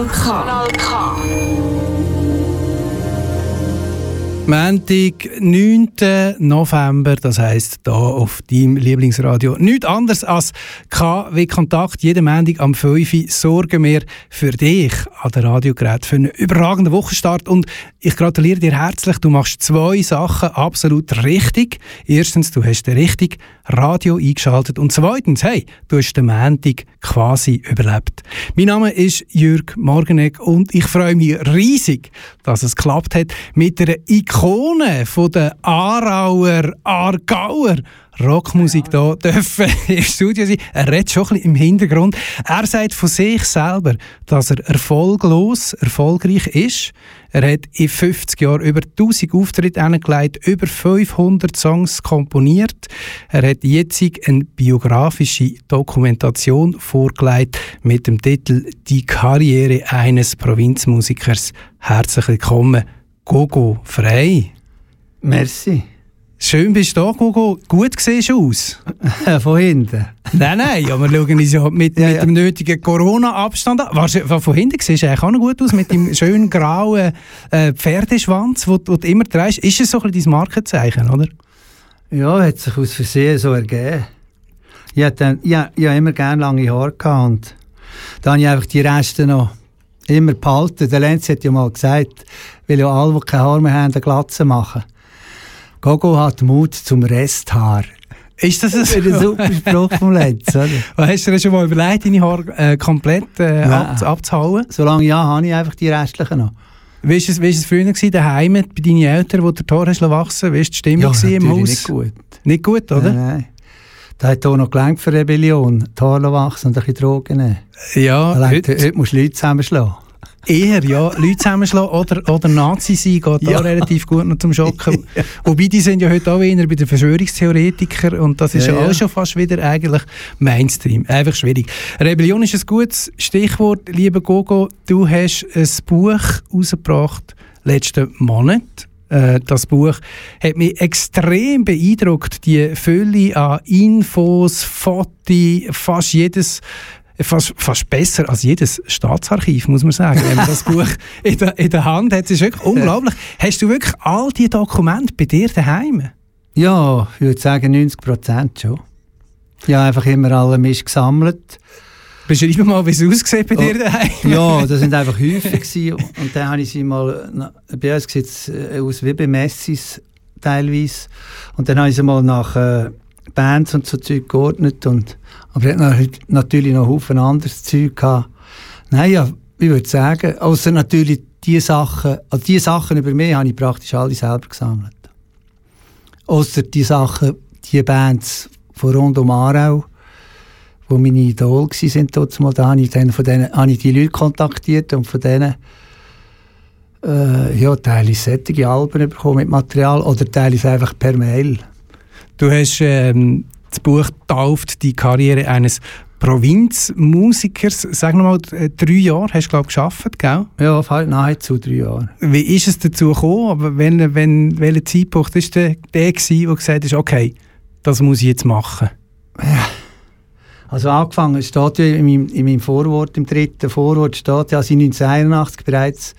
Kanal K. Kanal K. Montag, 9. November, das heisst hier auf deinem Lieblingsradio. Nichts anderes als KW Kontakt. Jeden Montag am 5 Uhr sorgen wir für dich an der Radiogerät für einen überragenden Wochenstart. Und ich gratuliere dir herzlich. Du machst zwei Sachen absolut richtig. Erstens, du hast den richtigen Radio eingeschaltet. Und zweitens, hey, du hast den Montag quasi überlebt. Mein Name ist Jürg Morgenegg und ich freue mich riesig, dass es geklappt hat mit einer Ikone von der Aarauer, Aargauer Rockmusik hier dürfen im Studio sein. Er redet schon ein bisschen im Hintergrund. Er sagt von sich selber, dass er erfolglos erfolgreich ist. Er hat in 50 Jahren über 1000 Auftritte angelegt, über 500 Songs komponiert. Er hat jetzt eine biografische Dokumentation vorgelegt mit dem Titel Die Karriere eines Provinzmusikers. Herzlich willkommen, Gogo Frei. Merci. Schön bist du da, Gogo. Gut siehst du aus. von hinten? Nein, nein, ja, wir schauen uns ja mit, ja, mit dem nötigen Corona-Abstand an. von hinten siehst du eigentlich auch noch gut aus, mit dem schönen grauen äh, Pferdeschwanz, den du immer trägst. Ist es so ein bisschen dein Markenzeichen, oder? Ja, hat sich aus Versehen so ergeben. Ich hatte, ich, ich immer gerne lange Haare gehabt und dann habe ich einfach die Reste noch immer behalten. Der Lenz hat ja mal gesagt, weil ja alle, die keine Haare mehr haben, eine Glatze machen. Gogo hat Mut zum Resthaar. Ist das ein, ein super Spruch vom Lenz, oder? Hast du dir schon mal überlegt, deine Haare äh, komplett äh, ab, abzuhauen? Solange ja, habe ich einfach die restlichen noch. Wie war es, es früher gewesen, daheim bei deinen Eltern, wo der Tor hast wachsen? Wie war die Stimmung ja, im Haus? nicht gut. Nicht gut, oder? Nein, nein. Da hat auch noch gelangt für Rebellion, die Haare wachsen und ein bisschen Drogen nehmen. Ja. Heute, heute musst du Leute zusammenschlagen. Eher, ja. Leute zusammenschlagen oder, oder Nazi sein geht ja. auch relativ gut noch zum Schocken. ja. Wobei, die sind ja heute auch eher bei den Verschwörungstheoretikern und das ist ja, ja, auch schon fast wieder eigentlich Mainstream. Einfach schwierig. Rebellion ist ein gutes Stichwort, lieber Gogo. Du hast ein Buch rausgebracht letzten Monat. Äh, das Buch hat mich extrem beeindruckt. Die Fülle an Infos, Fotos, fast jedes fast, fast besser als jedes Staatsarchiv, muss man sagen, wenn man das Buch in der, in der Hand hat. Das ist wirklich unglaublich. Hast du wirklich all diese Dokumente bei dir daheim? Ja, ich würde sagen 90 Prozent schon. Ich habe einfach immer alle Mist gesammelt. Beschreib mir mal, wie es aussieht bei dir oh, daheim. ja, das sind einfach Häufig und dann habe ich sie mal, bei uns sieht es äh, aus wie bei Messis teilweise. Und dann habe ich sie mal nach äh, Bands und so Zeug geordnet und aber er hat natürlich noch Haufen anderes Zeug gehabt. Nein, ja, ich würde sagen, außer natürlich die Sachen, also die Sachen über mich habe ich praktisch alle selber gesammelt. Außer die Sachen, die Bands von rund um Aarau, wo meine Idol waren, dort mal, da habe ich, dann von denen, habe ich die Leute kontaktiert und von denen äh, ja, teilweise solche Alben bekommen mit Material oder teilweise einfach per Mail. Du hast ähm, das Buch tauft die Karriere eines Provinzmusikers. Sag noch mal, äh, drei Jahre hast du, glaube ich, gearbeitet, gell? Ja, nahezu drei Jahre. Wie ist es dazu gekommen? Aber wenn, wenn, welcher Zeitpunkt war der, der gewesen, wo gesagt hast, okay, das muss ich jetzt machen? Ja. Also angefangen steht ja in meinem, in meinem Vorwort, im dritten Vorwort steht ja, dass ich 1981 bereits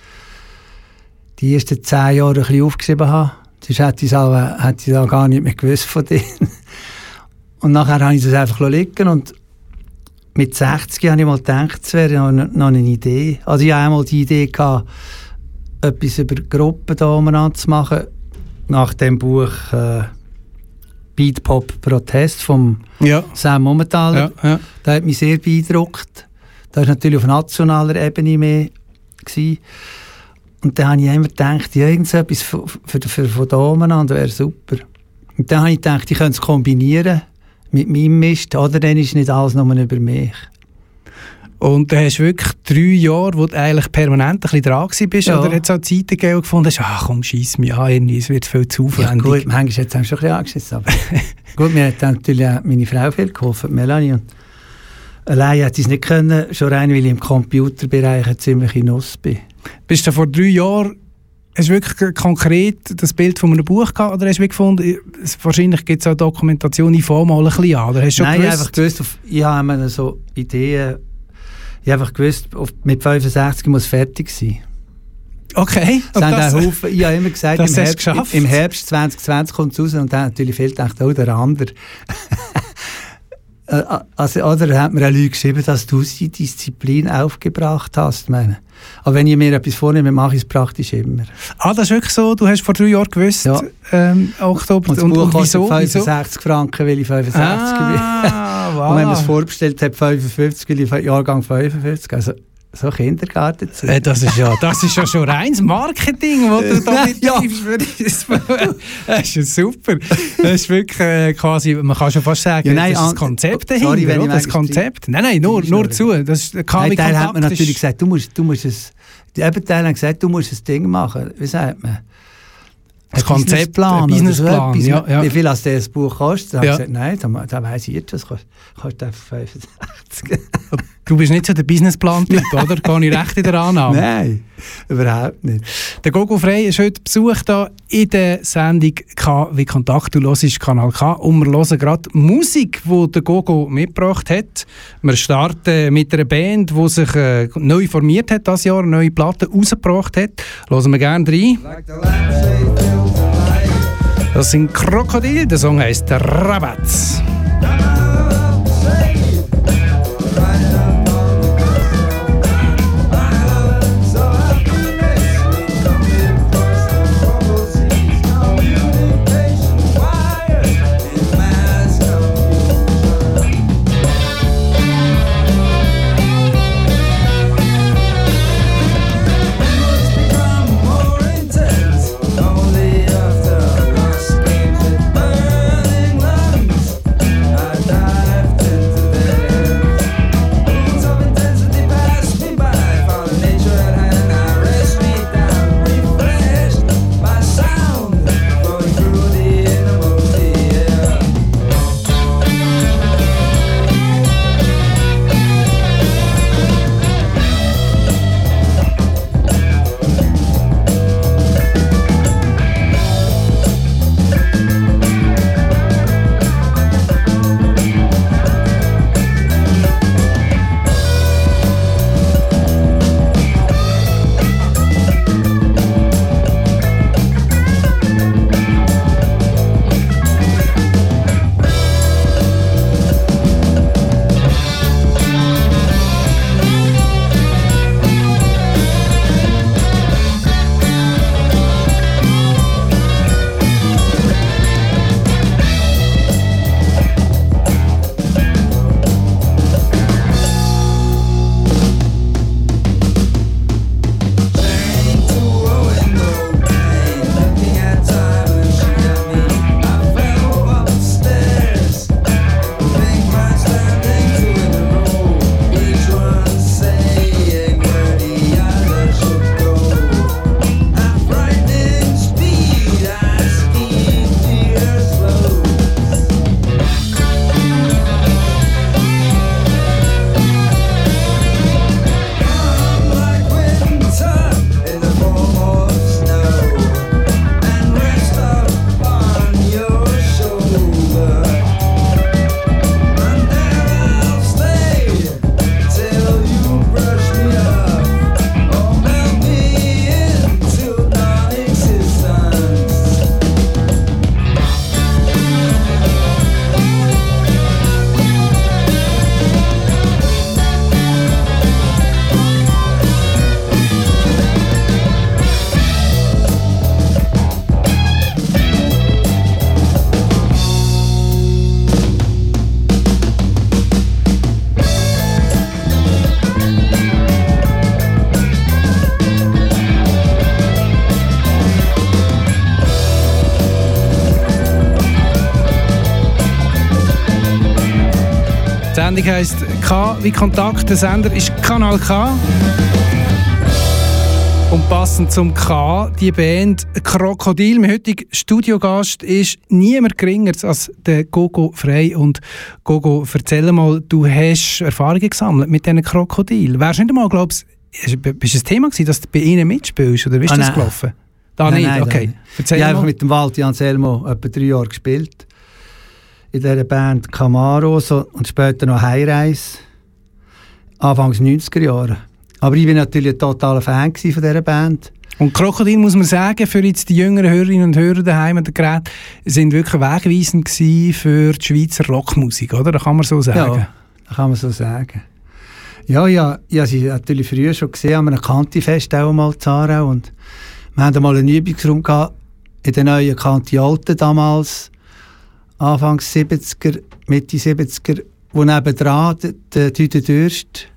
die ersten zehn Jahre ein bisschen aufgeschrieben habe. Sonst hätte ich es auch, hätte ich auch gar nicht mehr gewusst von denen. Und nachher habe ich das einfach liegen und mit 60 habe ich mal gedacht, es wäre noch eine Idee. Also ich hatte einmal die Idee, gehabt, etwas über Gruppendamen zu machen, nach dem Buch äh, Beat Pop Protest vom ja. Sam Momentaler. Ja, ja. Das hat mich sehr beeindruckt. Das war natürlich auf nationaler Ebene mehr. Gewesen. Und dann habe ich immer gedacht, ja, irgendetwas für, für, für, für Damen wäre super. Und dann habe ich gedacht, ich könnte es kombinieren mit meinem Mist, oder dann ist nicht alles nur über mich. Und du hast wirklich drei Jahre, wo du eigentlich permanent ein bisschen dran warst, ja. oder hat es auch Zeiten gegeben, gefunden hast, ach komm, schieß mich an, es wird viel zu aufwendig. Ja, gut, manchmal hat es schon ein bisschen angeschissen, aber gut, mir hat natürlich auch meine Frau viel geholfen, Melanie. Und allein hätte ich es nicht können, schon rein, weil ich im Computerbereich ziemlich in Nuss bin. Bist du vor drei Jahren Hast du wirklich konkret das Bild von einem Buch gehabt oder hast du gefunden, wahrscheinlich gibt es auch Dokumentation, ich fange mal ein bisschen an? Oder hast du Nein, gewusst? einfach gewusst, ich habe so Ideen, Ich habe einfach gewusst, mit 65 muss fertig sein. Okay. Das das, Haufen, ich habe immer gesagt, im Herbst, im Herbst, 2020 kommt es raus und dann natürlich fehlt gedacht, oh, der andere. Äh, also, oder hat mir eine Leute geschrieben, dass du die Disziplin aufgebracht hast. Meine. Aber wenn ich mir etwas vornehme, mache ich es praktisch immer. Ah, das ist wirklich so? Du hast vor drei Jahren gewusst, ja. ähm, Oktober. Und das und, Buch und wieso? 65 wieso? Franken, weil ich 65 ah, bin. Und wenn man es vorbestellt hat, 55, weil ich Jahrgang 55. Also, so Kindergarten zu. Äh, das, ist ja, das ist ja schon reines Marketing, was du da betreibst. das ist ja super. Das ist wirklich äh, quasi, man kann schon fast sagen, ja, nein, das ist das Konzept dahinter, sorry, wenn oder? Das Konzept. Nein, nein, nur, nur zu. Das ist, nein, Teil hat man natürlich gesagt, du musst, du musst es, eben Teil hat gesagt, du musst ein Ding machen. Wie sagt man? Ein Konzeptplan, Businessplan, so ja, ja. Wie viel als das Buch kostet? Da ja. habe ich gesagt, nein, da, da weiss ich jetzt, das kostet, kostet 65. Du bist nicht so der Businessplan-Typ, oder? Gehe ich recht in der Annahme? Nein, überhaupt nicht. Der Gogo Frey ist heute Besuch da in der Sendung K wie Kontakt. Du hörst Kanal K und wir hören gerade Musik, die der Gogo mitgebracht hat. Wir starten mit einer Band, die sich äh, neu formiert hat, das Jahr, eine neue Platte rausgebracht hat. Hören wir gerne rein. Das sind Krokodil, der Song heißt Rabatz. Sendung heisst K wie Kontakt. Der Sender ist Kanal K. Und passend zum K, die Band Krokodil. Mein heutiger Studiogast ist niemand geringer als der Gogo Frey. Und Gogo, erzähl mal, du hast Erfahrungen gesammelt mit diesen Krokodil. Wärst du nicht einmal, glaubst du, bist ein Thema gewesen, dass du bei ihnen mitspielst? Oder wie ist ah, das nein. gelaufen? Da nein, nicht? Nein, okay. Erzähl ich habe einfach mit dem Walti Anselmo etwa drei Jahre gespielt in dieser Band Camaro so, und später noch Highrise. Anfangs 90er Jahre. Aber ich war natürlich ein totaler Fan von dieser Band. Und Krokodil, muss man sagen, für jetzt die jüngeren Hörerinnen und Hörer daheim an der Gerät, sind wirklich wegweisend für die Schweizer Rockmusik, oder? Das kann man so sagen. Ja, das kann man so sagen. Ja, ja, ich habe sie natürlich früher schon gesehen, an einem Kantifest auch mal in Aarau und wir hatten mal einen Übungsraum gehabt, in der neuen Kanti Alten damals, Anfangs 70er, Mitte 70er, wo nebendran der, Tüte Dürst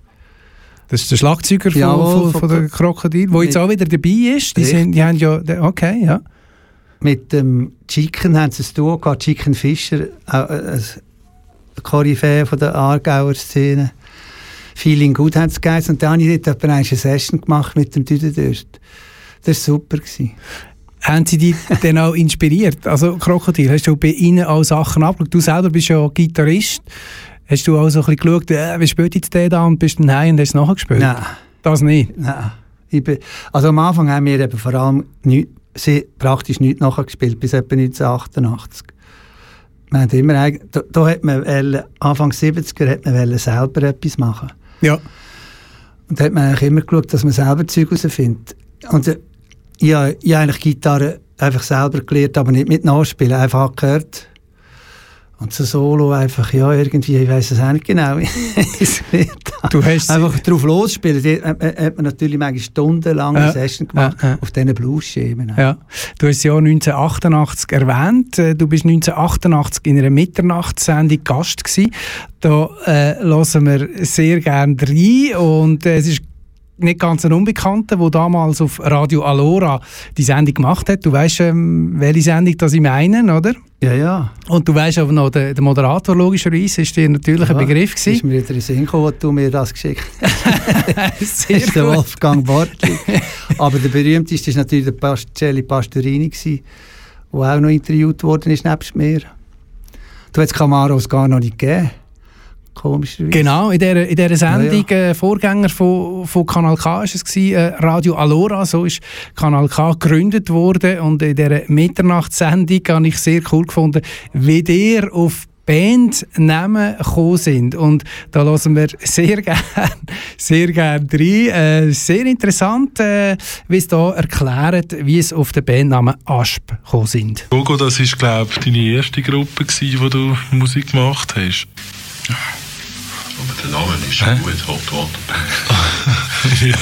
das ist der Schlagzeuger von, Jawohl, von, von, der Krokodil, der jetzt auch wieder dabei ist. Die, sind, die haben ja, okay, ja. Mit dem Chicken haben sie es tun gehabt. Chicken Fischer, ein Koryphäe von der Aargauer Szene. Feeling gut haben sie geheißen. Und dann habe ich dort eine Session gemacht mit dem Düdendürst. Das war super. Gewesen. Haben Sie dich dann auch inspiriert? Also Krokodil, hast du bei Ihnen auch Sachen abgeschaut? Du selber bist ja Gitarrist. Hast du auch so ein bisschen geschaut, äh, wie spielt jetzt der da und bist dann heim und hast es nachher gespielt? Nein. Das nicht? Nein. Bin, also am Anfang haben wir eben vor allem nicht, sie, praktisch nichts nachgespielt, bis etwa 1988. Wir haben immer, da, da hat man wollen, Anfang 70er hat man selber etwas machen. Ja. Und da hat man eigentlich immer geschaut, dass man selber Zeug herausfindet. Und ich, habe eigentlich Gitarre einfach selber gelernt, aber nicht mit Nachspielen, einfach gehört und so Solo einfach, ja, irgendwie, ich weiß es auch nicht genau, du hast einfach drauf losspielen. Da hat man natürlich manchmal stundenlang ja. Session gemacht ja, ja. auf diesen Blues-Schemen. Ja. Du hast das Jahr 1988 erwähnt. Äh, du bist 1988 in einer Mitternachtssendung Gast gewesen. Da äh, hören wir sehr gerne rein und äh, es ist nicht ganz ein Unbekannter, der damals auf Radio Alora die Sendung gemacht hat. Du weißt, ähm, welche Sendung das ich meine, oder? Ja, ja. Und du weißt aber noch, der, der Moderator logischerweise ist dir natürlich ja, ein Begriff gewesen. ist mir wieder in den Sinn gekommen, als du mir das geschickt hast. Sehr ist der Wolfgang Bortli. aber der berühmteste war natürlich der Pastelli Pastorini, der auch noch interviewt worden ist, nebst mir. Du hättest Camaros gar noch nicht gegeben komischerweise. Genau, in dieser, in dieser Sendung, ja, ja. Äh, Vorgänger von, von Kanal K war es, gewesen, äh, Radio Alora, so ist Kanal K gegründet worden und in dieser Mitternachtssendung habe ich sehr cool gefunden, wie der auf Bandnamen gekommen sind. Und da lassen wir sehr gerne sehr gern rein. Äh, sehr interessant, äh, wie es da erklärt, wie es auf den Bandnamen Asp gekommen sind. Gogo, das war, glaube ich, deine erste Gruppe, gewesen, wo du Musik gemacht hast. Aber der Name ist schon Hä? gut, Hot Water ja.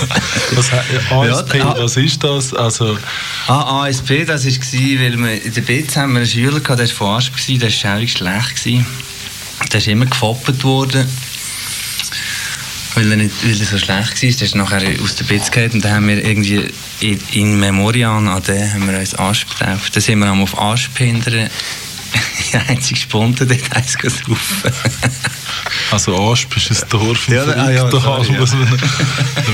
was, ASP, ja, was ist das? Also, ah, ASP, das war, weil wir in der BZ haben wir einen Schüler gehabt, der war von ASP, der war schaurig schlecht. Gewesen. Der ist immer gefoppt worden. Weil er, nicht, weil er so schlecht war, der ist nachher aus der BZ gegangen und dann haben wir irgendwie in, in Memoriam an den haben wir uns ASP getauft. Dann sind wir auf ASP hinterher die einzige Sponte, dort eins saufen. Also Asp ist ein Dorf im ja, ah, ja, sorry, ja.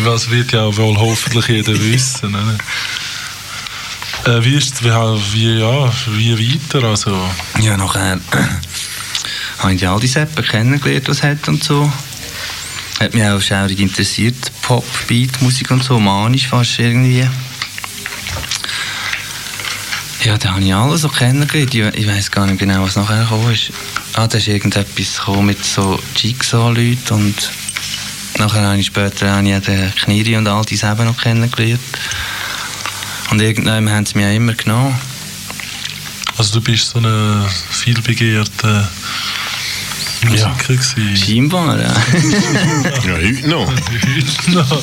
Das wird ja wohl hoffentlich jeder wissen. Ne? Äh, wie ist wie, wie, ja, wie weiter? Also? Ja, nachher habe ich die Aldi-Seppen kennengelernt, was es hat und so. Hat mich auch schaurig interessiert, Pop, Beat, Musik und so, manisch fast irgendwie. Ja, da habe ich alles so kennengelernt. Ich, ich weiß gar nicht genau, was nachher gekommen ist. Ah, da ist irgendetwas mit so Jigsaw-Leuten und nachher habe ich später habe ich den Kniri und all diese eben noch kennengelernt. Und irgendwann haben sie mich auch immer genommen. Also du bist so ein vielbegehrter Musiker ja. gewesen. Scheinbar, ja. ja, heute noch. heute noch.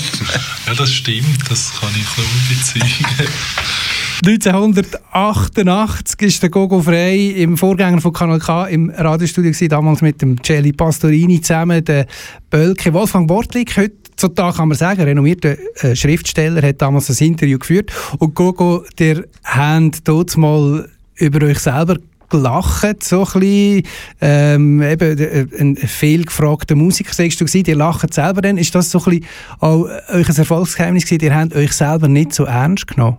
Ja, das stimmt, das kann ich nur bezeugen. 1988 ist der Gogo Frei im Vorgänger von Kanal K im Radiostudio gewesen, damals mit dem Celli Pastorini zusammen, der Bölke Wolfgang Bortlik, heutzutage kann man sagen, renommierter äh, Schriftsteller, hat damals das Interview geführt und Gogo, der habt dort mal über euch selber gelacht, so ein bisschen, ähm, eben äh, ein fehlgefragter Musiker, sagst du, ihr lacht selber dann. Ist das so ein bisschen auch euch ein Erfolgsgeheimnis gewesen? Ihr habt euch selber nicht so ernst genommen?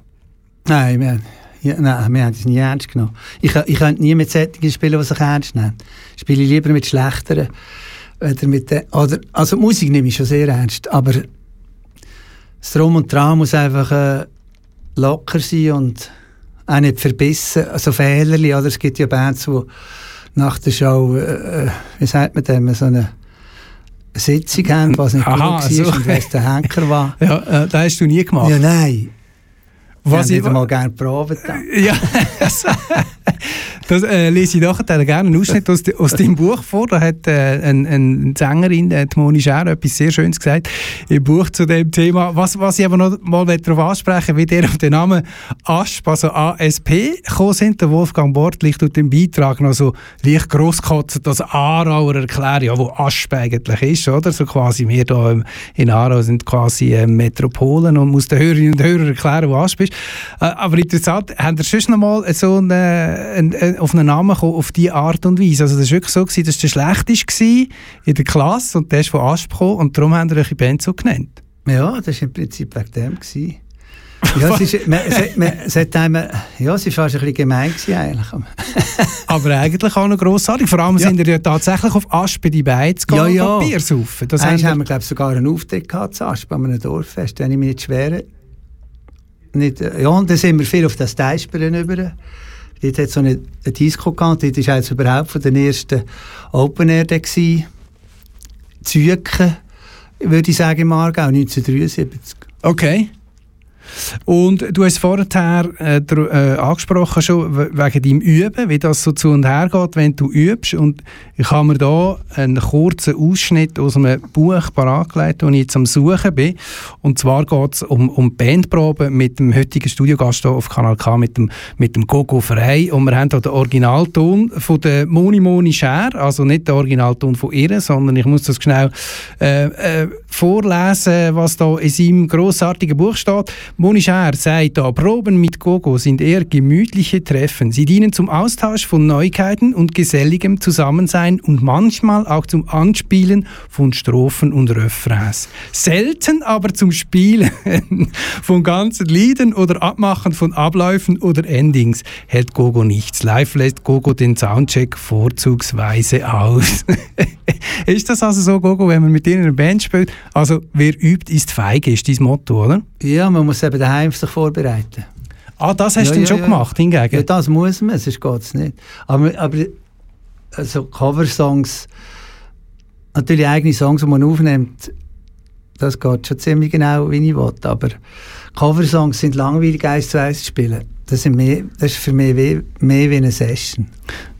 Nein, wir, ja, nein, wir haben es nie ernst genommen. Ich, ich könnte nie mit Sättigen spielen, die sich ernst nehmen. Ich spiele lieber mit schlechteren. Oder mit den, oder, also Musik nehme ich schon sehr ernst, aber das Drum und Dran muss einfach äh, locker sein und auch nicht verbissen, also Fehlerli, oder es gibt ja Bands, die nach der Show, äh, äh wie sagt man dem, so eine Sitzung haben, was nicht Aha, gut war so. und wer der Henker war. Ja, äh, das hast du nie gemacht. Ja, nein. Was ich mal gerne probiert. ja, das äh, lese ich nachher gerne einen Ausschnitt aus, aus deinem Buch vor. Da hat äh, eine ein Sängerin, äh, die Moni Scher, etwas sehr Schönes gesagt im Buch zu dem Thema. Was, was ich aber noch mal darauf ansprechen wie der auf den Namen ASP, also ASP, gekommen sind. Der Wolfgang Bortlich tut im Beitrag noch so leicht grosskotzt das Aarauer erklären, ja, wo ASP eigentlich ist, oder? So quasi wir ähm, in Aarau sind quasi äh, Metropolen und muss den Hörerinnen und Hörern erklären, wo ASP ist. Äh, aber interessant, haben ihr schon noch mal so einen, einen, einen, auf einen Namen gekommen, auf diese Art und Weise? Also das war wirklich so, gewesen, dass der schlechteste war in der Klasse und der ist von ASP gekommen und darum haben wir euch so genannt. Ja, das war im Prinzip wegen dem. Gewesen. Ja, es, ist, man, es, man, es, hat einem, ja, es war fast ein bisschen gemein gewesen, eigentlich. Aber eigentlich auch noch grossartig. Vor allem Ja. sind wir ja tatsächlich auf Aspe die Beine zu gehen Ja, ja. und Bier saufen. Das haben wir, glaube ich, sogar einen Auftritt gehabt, zu Asp, an einem Dorffest, wenn ich mich nicht schwere. Nicht, äh, ja, und dann sind wir viel auf das Teichspielen über. Dort hat es so eine, eine Disco gehabt, dort war jetzt überhaupt von den ersten Open Air. Züken, würde ich sagen, im Aargau, 1973. Okay. Und du hast vorher äh, äh, angesprochen schon we- wegen deinem Üben, wie das so zu und her geht, wenn du übst. Und ich habe mir da einen kurzen Ausschnitt aus einem Buch parat gelegt, das ich jetzt am Suchen bin. Und zwar geht es um, um Bandproben mit dem heutigen Studiogast hier auf Kanal K, mit dem, mit dem Gogo Frey. Und wir haben hier den Originalton von der Moni Moni Scher, also nicht der Originalton von ihr, sondern ich muss das schnell äh, äh, vorlesen, was da in seinem grossartigen Buch steht. Moni Scher sagt da, Proben mit Gogo sind eher gemütliche Treffen. Sie dienen zum Austausch von Neuigkeiten und geselligem Zusammensein und manchmal auch zum Anspielen von Strophen und Refrains. Selten aber zum Spielen von ganzen Liedern oder Abmachen von Abläufen oder Endings hält Gogo nichts. Live lässt Gogo den Soundcheck vorzugsweise aus. ist das also so, Gogo, wenn man mit ihnen eine Band spielt? Also, wer übt, ist feige, ist dein Motto, oder? Ja, man muss eben daheim sich vorbereiten. Ah, das hast Ja, du ja, schon ja. gemacht, hingegen? Ja, das muss man, sonst geht es nicht. Aber, aber also Coversongs, natürlich eigene Songs, die man aufnimmt, das geht schon ziemlich genau, wie ich will. Aber Coversongs sind langweilig, eins zu eins zu spielen. Das, sind mehr, das ist für mich wie, mehr wie eine Session.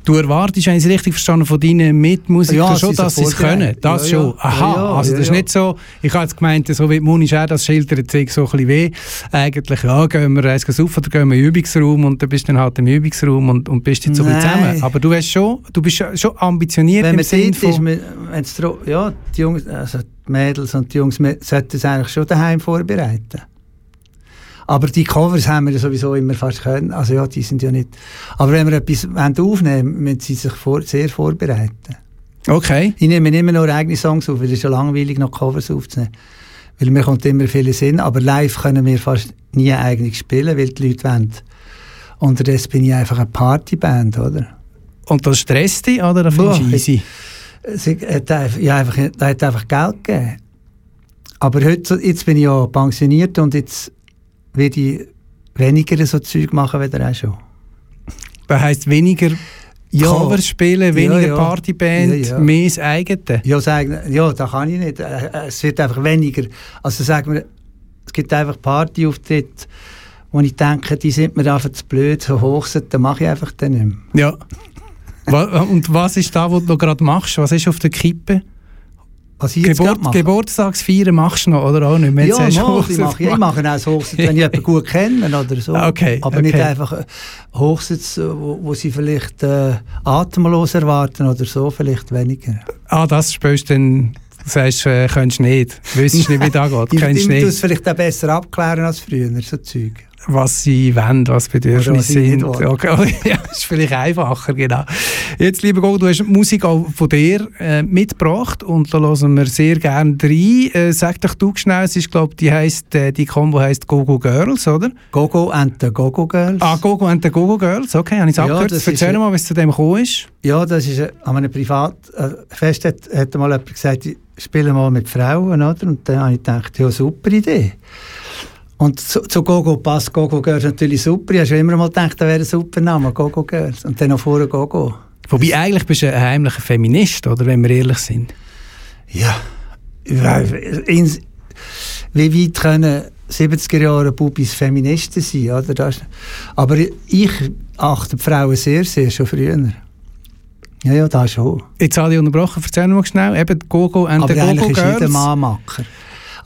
Du erwartest, wenn ich es richtig verstanden von deinen Mitmusikern Ja, schon, dass sie es können. Das Ja, schon. Aha, Ja, also das ist nicht so, ich habe jetzt gemeint, so wie Moni auch das schildert, sich so ein bisschen weh. Eigentlich, ja, gehen wir eins saufen oder gehen wir in den Übungsraum und dann bist du dann halt im Übungsraum und, und bist jetzt so Nein. zusammen. Aber du, hast schon, du bist schon- ambitioniert Wenn im Sinne dort ist, von... man, ja, die Jungs, also die Mädels und die Jungs sollten es eigentlich schon daheim vorbereiten. Aber die Covers haben wir ja sowieso immer fast können. Also ja, die sind ja nicht. Aber wenn wir etwas aufnehmen müssen sie sich vor, sehr vorbereiten. Okay. Ich nehme immer nur eigene Songs auf, weil es ist ja langweilig, noch Covers aufzunehmen. Weil mir kommt immer viel Sinn, aber live können wir fast nie eigentlich spielen, weil die Leute wollen. Unterdessen bin ich einfach eine Partyband, oder? Und das stresst dich, oder? Das findest du easy? Hat einfach, ja, einfach, hat einfach Geld gegeben. Aber heute, jetzt bin ich ja pensioniert und jetzt werde ich weniger so Zeug machen, wie der auch schon. Das heisst, weniger Ja. Covers spielen, weniger Ja, ja. Partyband, Ja, mehr das eigene. Ja, sagen, ja, das kann ich nicht. Äh, äh, Es wird einfach weniger. Also sagen wir, es gibt einfach Partyauftritte, wo ich denke, die sind mir einfach zu blöd, so hoch sind, dann mache ich einfach den nicht mehr. Ja. Und was ist da, was du gerade machst? Was ist auf der Kippe? Was ich jetzt Geburt. Geburtstagsfeiern machst du noch, oder auch nicht? mehr? Ja, du mal, ich mache, ja, ich mache auch Hochsitz, wenn ich jemanden gut kenne oder so. Okay, Aber nicht okay. einfach äh, Hochsitz, äh, wo, wo sie vielleicht äh, atemlos erwarten oder so, vielleicht weniger. Ah, das spielst du dann, du sagst, äh, könntest nicht. Du wüsstest nicht, wie das geht. Muss nicht, es vielleicht auch besser abklären als früher, so Zeug. Was sie wollen, was Bedürfnisse sind. Okay. ja, ist vielleicht einfacher, genau. Jetzt, lieber Gogo, du hast Musik auch von dir äh, mitgebracht und da hören wir sehr gerne rein. Äh, sag doch du schnell, es ist, glaube die heisst, äh, die Combo heisst Gogo Girls, oder? Gogo and the Gogo Girls. Ah, Gogo and the Gogo Girls, okay, habe ich es Ja, abgekürzt. das Erzähl mal, wie es zu dem gekommen ist. Ja, das ist äh, an einem Privatfest, hat, hat mal jemand gesagt, ich spiele mal mit Frauen, oder? Und dann habe ich gedacht, ja, super Idee. Und zu, zu Gogo passt Gogo Girls natürlich super. Ich habe schon immer mal gedacht, das wäre ein super Name, Gogo Girls. Und dann noch vorher Gogo. Wobei, eigentlich bist du ein heimlicher Feminist, oder, wenn wir ehrlich sind. Ja, in, wie weit können 70er Jahre Bubis Feministen sein, oder? Das, aber ich achte die Frauen sehr, sehr, schon früher. Ja, ja, das schon. Jetzt habe ich unterbrochen, erzähl mal schnell, eben Gogo und Aber der Gogo eigentlich ist jeder Girls. Mann Macker.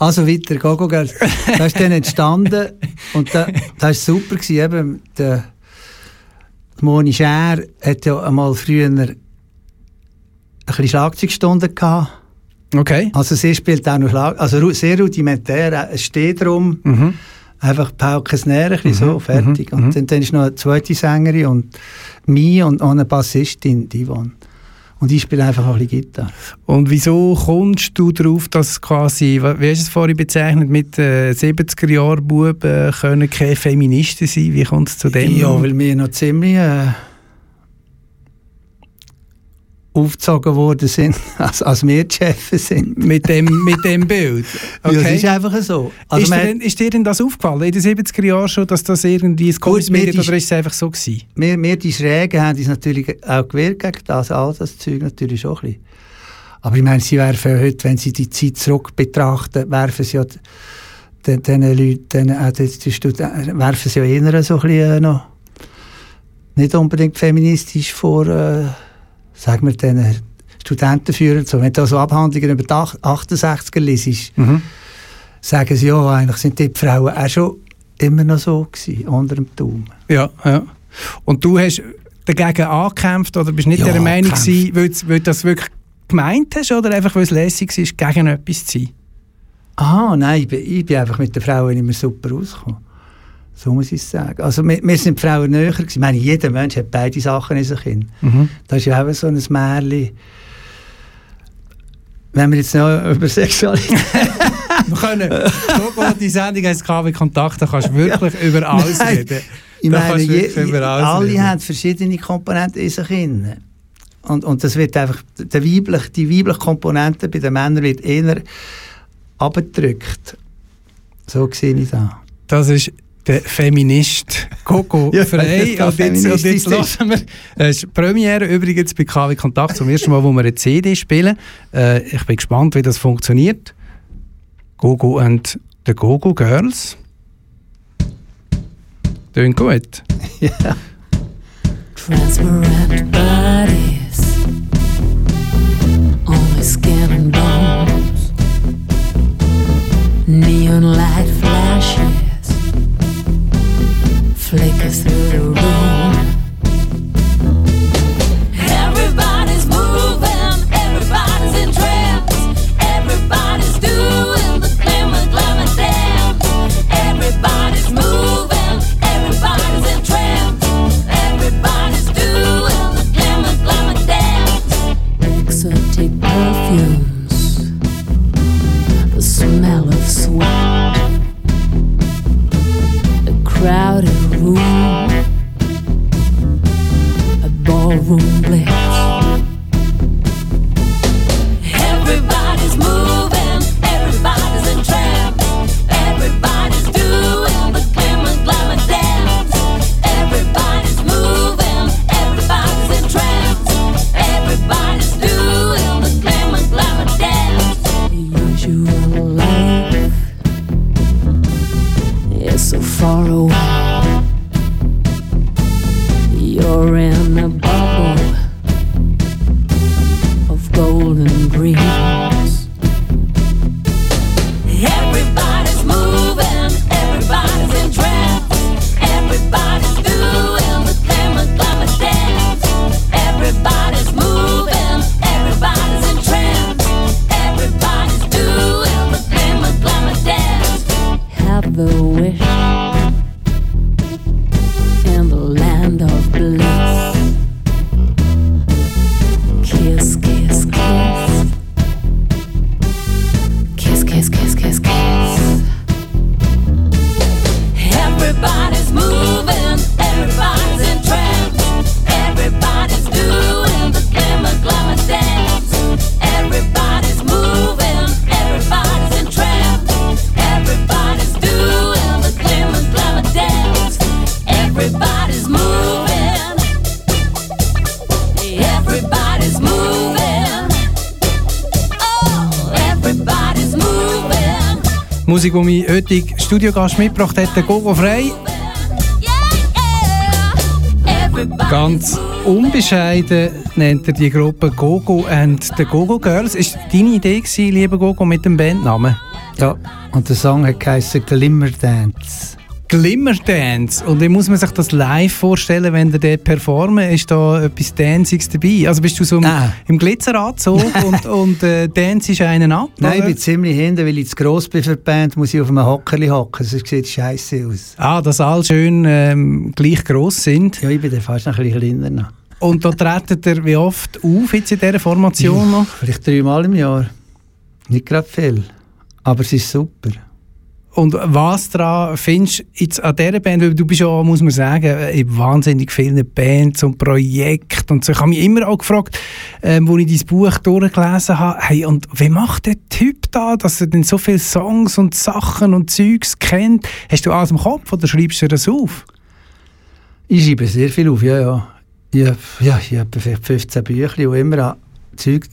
Also weiter, Gogo Girls. Das ist dann entstanden und da, das war super. Gewesen. Eben, der, die Moni Schär hat ja einmal früher ein bisschen Schlagzeugstunden gehabt. Okay. Also sie spielt auch noch Schlag also sehr rudimentär, es steht drum, Mhm. einfach Paukes näher, ein bisschen so, fertig. Und dann, dann ist noch eine zweite Sängerin und mich und, und eine Bassistin, die Yvonne. Und ich spiele einfach auch ein bisschen Gitarre. Und wieso kommst du darauf, dass quasi, wie hast du es vorhin bezeichnet, mit äh, 70er-Jahr-Buben können keine Feministen sein? Wie kommt es zu dem? Ja, weil wir noch ziemlich äh, aufgezogen worden sind, als, als wir die Chefs sind. mit, dem, mit dem Bild? Ja, das Okay. ist einfach so. Also ist, dir, denn- ist dir denn das aufgefallen in den 70er Jahren schon, dass das irgendwie ein Kunstmedium oder ist es einfach so gewesen? wir, wir die Schrägen haben uns natürlich auch gewehrt gegen das, all das Zeug natürlich schon ein bisschen. Aber ich meine, sie werfen heute, wenn sie die Zeit zurück betrachten, werfen sie ja den, den Leuten, den, auch die, die Studenten, werfen sie ja eher so ein bisschen äh, noch nicht unbedingt feministisch vor, äh, sagen wir, den Studentenführern. So. Wenn du so Abhandlungen über die Ach- 68er liest, Mhm. sagen sie, ja, eigentlich sind die Frauen auch schon immer noch so gewesen, unter dem Daumen. Ja, ja. Und du hast dagegen angekämpft oder bist nicht Ja, der Meinung gewesen, weil, du- weil das wirklich gemeint hast oder einfach weil es lässig war, gegen etwas zu sein? Ah, nein, ich bin, ich bin einfach mit den Frauen immer super rausgekommen. So muss ich es sagen. Also wir, wir sind Frauen näher gewesen. Ich meine, jeder Mensch hat beide Sachen in sich. hin. Das ist ja auch so ein Märchen. Wenn wir jetzt noch über Sexualität... Wir können, Gogo, die Sendung heisst KW Kontakt, da kannst du wirklich über alles Nein, reden. Ich Da meine, je, alle reden. haben verschiedene Komponenten in sich. hin. Und, und das wird einfach, der weibliche, die weibliche Komponente bei den Männern wird eher abgedrückt. So sehe ich das. Das ist der Feminist Coco Ja, Frey. und, jetzt, und jetzt hören wir, es ist die Premiere übrigens bei KW Kontakt zum ersten Mal, wo wir eine CD spielen. Äh, ich bin gespannt, wie das funktioniert. Gogo and the Gogo Girls. Tönt gut. Transparent bodies, only skin and bones. Neon light flashes, flicker through the room. wish. Studiogast mitgebracht hat, der Gogo Frei. Ganz unbescheiden nennt er die Gruppe Gogo and the Gogo Girls. Ist deine Idee gewesen, lieber Gogo, mit dem Bandnamen? Ja, und der Song hat geheißen Glimmer Dance. Glimmer Dance. Und wie muss man sich das live vorstellen, wenn ihr dort performen? Ist da etwas Danziges dabei? Also bist du so im, Nein. im Glitzeranzug und, und äh, dancest einen ab? Nein, ich oder? bin ziemlich hinten, weil ich zu gross bin für die Band, muss ich auf einem Hockerli hocken, sonst sieht es scheiße aus. Ah, dass alle schön ähm, gleich gross sind. Ja, ich bin dann fast noch ein bisschen kleiner. noch. Und da tretet ihr wie oft auf jetzt in dieser Formation noch? Vielleicht dreimal im Jahr. Nicht gerade viel, aber es ist super. Und was daran findest du jetzt an dieser Band? Weil du bist ja, muss man sagen, in wahnsinnig vielen Bands und Projekten. Und so. Ich habe mich immer auch gefragt, ähm, als ich dein Buch durchgelesen habe, hey, und wie macht der Typ da, dass er denn so viele Songs und Sachen und Zeugs kennt? Hast du alles im Kopf oder schreibst du das auf? Ich schreibe sehr viel auf, ja, ja. Ich habe ja, ich hab vielleicht 15 Bücher und immer Zeug.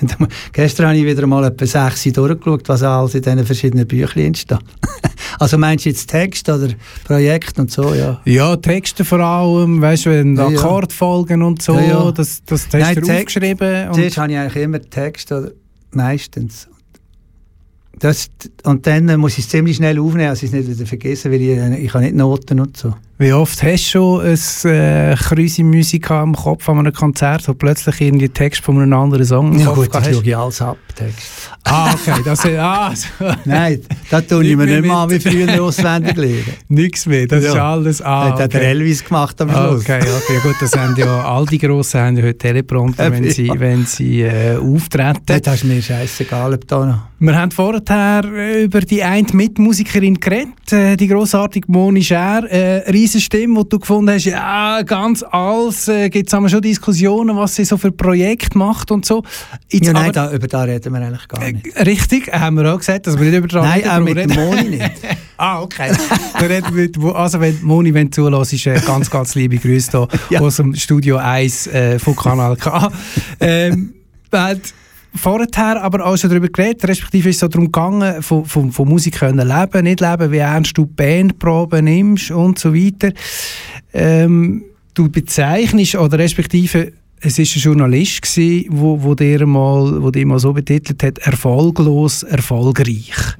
Gestern habe ich wieder mal etwa sechs durchgeschaut, was alles in diesen verschiedenen Büchern steht. also meinst du jetzt Text oder Projekt und so, ja? Ja, Texte vor allem, weißt du, wenn Ja, ja. Akkordfolgen und so, Ja, ja. das, das hast Nein, du Text- aufgeschrieben. Zuerst habe ich eigentlich immer Text, oder meistens. Das, und dann muss ich es ziemlich schnell aufnehmen, also ich es nicht wieder vergessen, weil ich, ich habe nicht Noten und so. Wie oft hast du schon ein äh, Krüsi Musik am Kopf an einem Konzert, wo plötzlich irgendwie Text von einem anderen Song im Ja gut, das hast? schaue ich alles ab, Text. Ah, okay, das ist ah. Nein, das tue ich Nicht mir nicht mehr an wie früher auswendig lernen. nichts mehr, das ist Ja. alles. Ah, Hat der okay. Elvis gemacht am Schluss. Okay, okay, gut, das haben ja all die Grossen haben ja heute Teleprompter, wenn Ja. sie, wenn sie äh, auftreten. Das ist mir scheißegal, ob da noch... Wir haben vorher äh, über die eine Mitmusikerin geredet, äh, die grossartige Moni Schär. Äh, riesen Stimme, die du gefunden hast, ja, ganz alles. Äh, Gibt es schon Diskussionen, was sie so für Projekte macht und so. Jetzt Ja, nein, aber- da, über da reden wir eigentlich gar nicht. Äh, Richtig, haben wir auch gesagt, dass wir nicht über das Nein, reden, auch darum mit reden- Moni nicht. Ah, okay. Mit, also wenn Moni, wenn du zulässt, ist äh, ganz, ganz liebe Grüße hier Ja. aus dem Studio 1 äh, von Kanal K. Ähm, vorher aber auch schon darüber geredet, respektive ist es so darum gegangen, von, von, von Musik können leben, nicht leben, wie ernst du Bandproben nimmst und so weiter. Ähm, du bezeichnest, oder respektive es ist ein Journalist gsi, wo, wo dir mal, wo dir mal so betitelt hat, erfolglos, erfolgreich.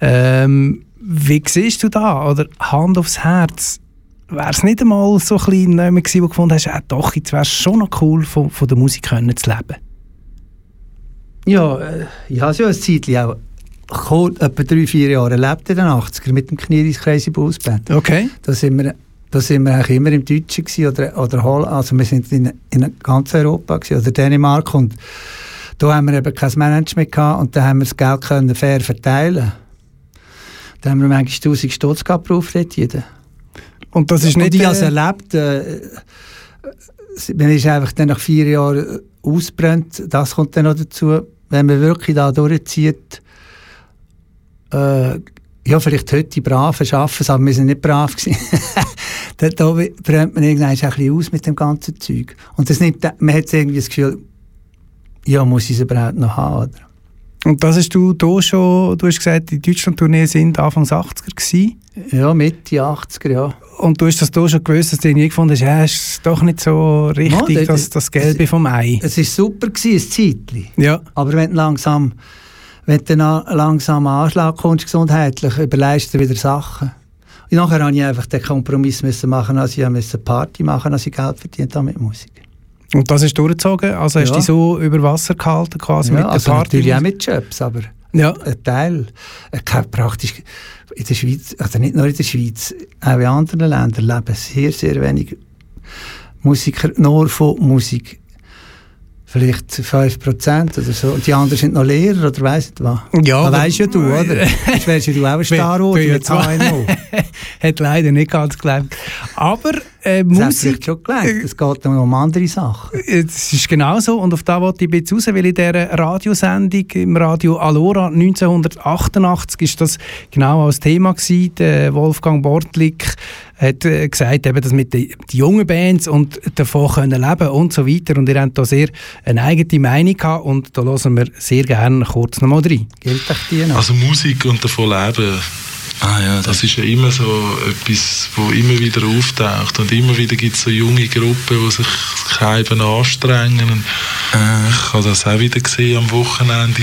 Ähm, wie siehst du da? Oder Hand aufs Herz? Wäre es nicht einmal so ein bisschen jemand gewesen, wo du gefunden hast, ah, doch, jetzt wäre es schon noch cool, von, von der Musik können zu leben? Ja, äh, ich habe ja ein Zeitchen auch etwa drei, vier Jahre erlebt in den 80er mit dem Knieris Crazy Bulls Band. Okay. Da sind wir, da sind wir eigentlich immer im Deutschen gewesen, oder, oder Holland, also wir sind in, in ganz Europa gewesen, oder Dänemark und da haben wir eben kein Management gehabt und da haben wir das Geld können fair verteilen. Da haben wir manchmal 1000 Stutz gehabt Auftritt, jeder. Und das ist Und nicht... ich habe es erlebt, äh, man ist einfach dann nach vier Jahren ausbrennt, das kommt dann noch dazu, wenn man wirklich da durchzieht, äh, ja, vielleicht heute schaffen es, aber wir sind nicht brav gewesen. da brennt man irgendwann ein bisschen aus mit dem ganzen Zeug. Und das nimmt, man hat irgendwie das Gefühl, ja, muss ich es überhaupt noch haben, oder? Und das hast du da schon, du hast gesagt, die Deutschland-Tournee sind Anfang 80er gewesen. Ja, Mitte 80er, ja. Und du hast das da schon gewusst, dass du nie gefunden hast, ja, ist doch nicht so richtig, Ja, das, das- Gelbe vom Ei. Es war super, gewesen, ein Zeitchen. Ja. Aber wenn du langsam, wenn du langsam Anschlag kommst, gesundheitlich, überleist du wieder Sachen. Und nachher musste ich einfach den Kompromiss müssen machen, als ich musste Party machen, als ich Geld verdient habe mit Musik. Und das du durchgezogen? Also hast du Ja. dich so über Wasser gehalten quasi ja, mit der also Party? natürlich auch mit Jobs, aber Ja. ein Teil. Habe praktisch in der Schweiz, also nicht nur in der Schweiz, auch in anderen Ländern leben sehr, sehr wenig Musiker nur von Musik. Vielleicht 5% oder so. Und die anderen sind noch Lehrer oder weiss nicht was. Ja, das weisst ja du, oder? Jetzt wärst ja du auch ein Star ja mit HNO. Hat leider nicht ganz geklappt. Aber äh, Das hat Musik, vielleicht schon gelernt. Es geht um andere Sachen. Es ist genau so und auf da wollte ich bisschen raus, weil in dieser Radiosendung im Radio Alora 1988 ist das genau als Thema gewesen. Der Wolfgang Bortlik hat äh, gesagt, eben, dass mit den die jungen Bands und davon können leben und so weiter und ihr habt da sehr eine eigene Meinung gehabt und da hören wir sehr gerne kurz nochmal rein. Gilt euch die noch? Also Musik und davon leben, Ah ja, das ist ja immer so etwas, wo immer wieder auftaucht. Und immer wieder gibt es so junge Gruppen, die sich eben anstrengen. Und ich habe das auch wieder gesehen am Wochenende.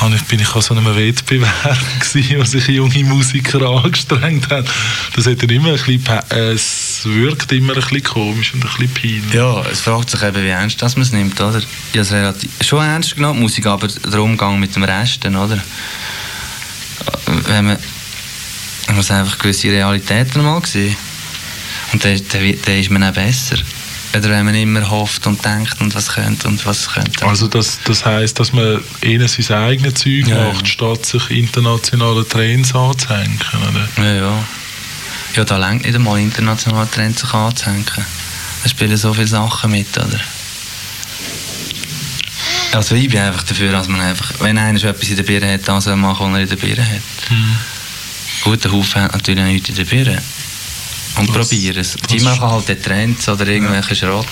Habe ich, bin ich an so einem Wettbewerb gewesen, wo sich junge Musiker angestrengt haben. Das hat dann immer ein bisschen, äh, es wirkt immer ein bisschen komisch und ein bisschen peinlich. Ja, es fragt sich eben, wie ernst das man es nimmt, oder? Ich habe es relativ, schon ernst genommen, die Musik, aber der Umgang mit dem Rest, oder? Wenn man, man muss einfach gewisse Realitäten mal sehen. Und dann, dann, dann ist man auch besser. Oder wenn man immer hofft und denkt und was könnte und was könnte. Also das, das heisst, dass man eher sein eigenes Zeug Ja, macht, ja. statt sich internationale Trends anzuhängen. Oder? Ja, ja. Ja, da längt nicht einmal internationale Trends sich anzuhängen. Da spielen so viele Sachen mit, oder? Also ich bin einfach dafür, dass man einfach, wenn einer schon etwas in der Birne hat, dann soll was er in der Birne hat. Guter Haufen hat natürlich nichts in der Birne. Und probieren es. Die machen halt die Trends oder irgendwelchen Schrott.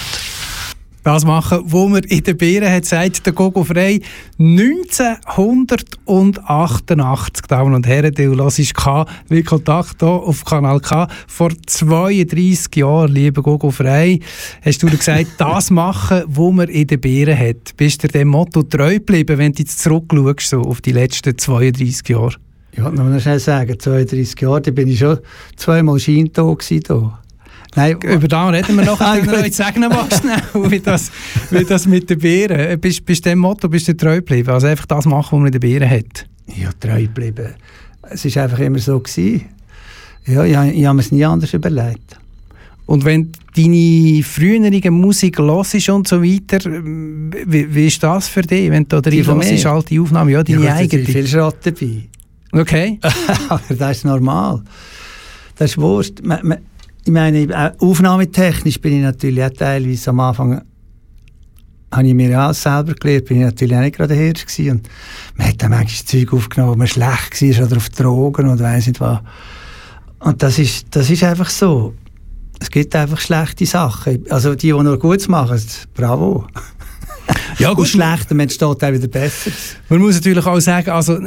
Das machen, wo man in den Beeren hat, sagt der Gogo Frei 1988, Damen und Herren, du hörst K wie Kontakt hier auf Kanal K. Vor 32 Jahren, lieber Gogo Frei, hast du gesagt, das machen, wo man in den Beeren hat. Bist du dem Motto treu geblieben, wenn du jetzt zurückschaust so auf die letzten 32 Jahre? Ich wollte noch schnell sagen, 32 Jahre, da bin ich schon zweimal Scheintag gewesen. Nein, Über da reden wir wir gut. euch sagen mal schnell, wie das, wie das mit den Beeren. Bist, bist dem Motto bist du treu geblieben? Also einfach das machen, was man in den Beeren hat. ja, treu geblieben. Es war einfach immer so. Gewesen. Ja, ich, ich habe mir es nie anders überlegt. Und wenn du deine frühere Musik hörst und so weiter, wie, wie ist das für dich, wenn du da reinhörst, mir? alte Aufnahmen? Ja, deine ja, eigene. viel Schrott dabei. Okay. Aber das ist normal. Das ist wurscht. Ma- ma- Ich meine, auch aufnahmetechnisch bin ich natürlich auch teilweise am Anfang habe ich mir ja alles selber gelernt, bin ich natürlich auch nicht gerade der Hirsch gewesen. Und man hat dann manchmal Zeug aufgenommen, wo man schlecht war oder auf Drogen oder weiss nicht was. Und das ist, das ist einfach so. Es gibt einfach schlechte Sachen. Also die, die nur Gutes machen, bravo. Ja, Und schlecht, dann entsteht auch wieder besser. Man muss natürlich auch sagen, also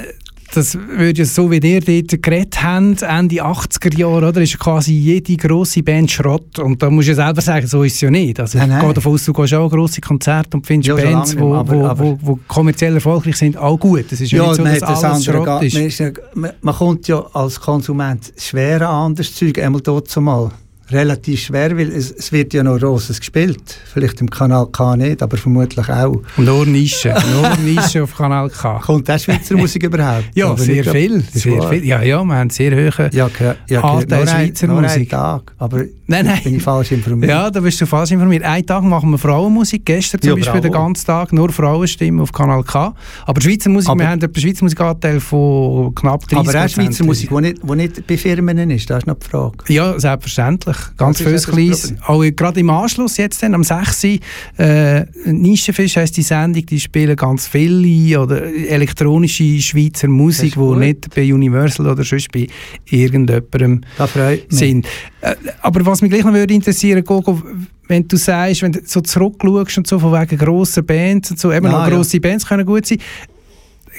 das würde ja so, wie ihr dort geredet habt, Ende 80er Jahre, oder, ist ja quasi jede grosse Band Schrott. Und da musst du ja selber sagen, so ist es ja nicht. Also Nein, ich nein. gehe davon aus, du gehst auch grosse Konzerte und findest Ja, Bands, die wo, wo, wo, wo kommerziell erfolgreich sind, auch gut. Es ist ja, nicht so, dass das alles Schrott ist. Man, ist ja, man, man kommt ja als Konsument schwer an anderes Zeug, einmal dort zumal. Relativ schwer, weil es, es wird ja noch Roses gespielt. Vielleicht im Kanal K nicht, aber vermutlich auch. Nur Nische, nur Nische auf Kanal K. Kommt auch Schweizer Musik überhaupt? Ja, Aber sehr viel, sehr wahr. viel. Ja, ja, wir haben sehr hohe... Ja, ja, nur, ein, Schweizer nur Musik. Tag. Aber Nein, nein. bin ich falsch informiert. Ja, da bist du falsch informiert. Einen Tag machen wir Frauenmusik, gestern zum Ja, Beispiel den ganzen Tag nur Frauenstimmen auf Kanal K. Aber Schweizer Musik, Aber- wir haben einen Schweizer Musikanteil von knapp 30 aber auch Schweizer Musik, die nicht, die nicht bei Firmen ist, das ist noch die Frage. Ja, selbstverständlich. Ganz Das ist viel ja das Kleines. Auch gerade im Anschluss jetzt dann, am 6. Äh, Nischenfisch heisst die Sendung, die spielen ganz viele oder elektronische Schweizer Musik, die nicht bei Universal oder sonst bei irgendjemandem sind. Äh, aber was mich gleich noch würde interessieren, Gogo, wenn du sagst, wenn du so zurückschaust und so von wegen grossen Bands und so, eben Ja, auch ja. grosse Bands können gut sein,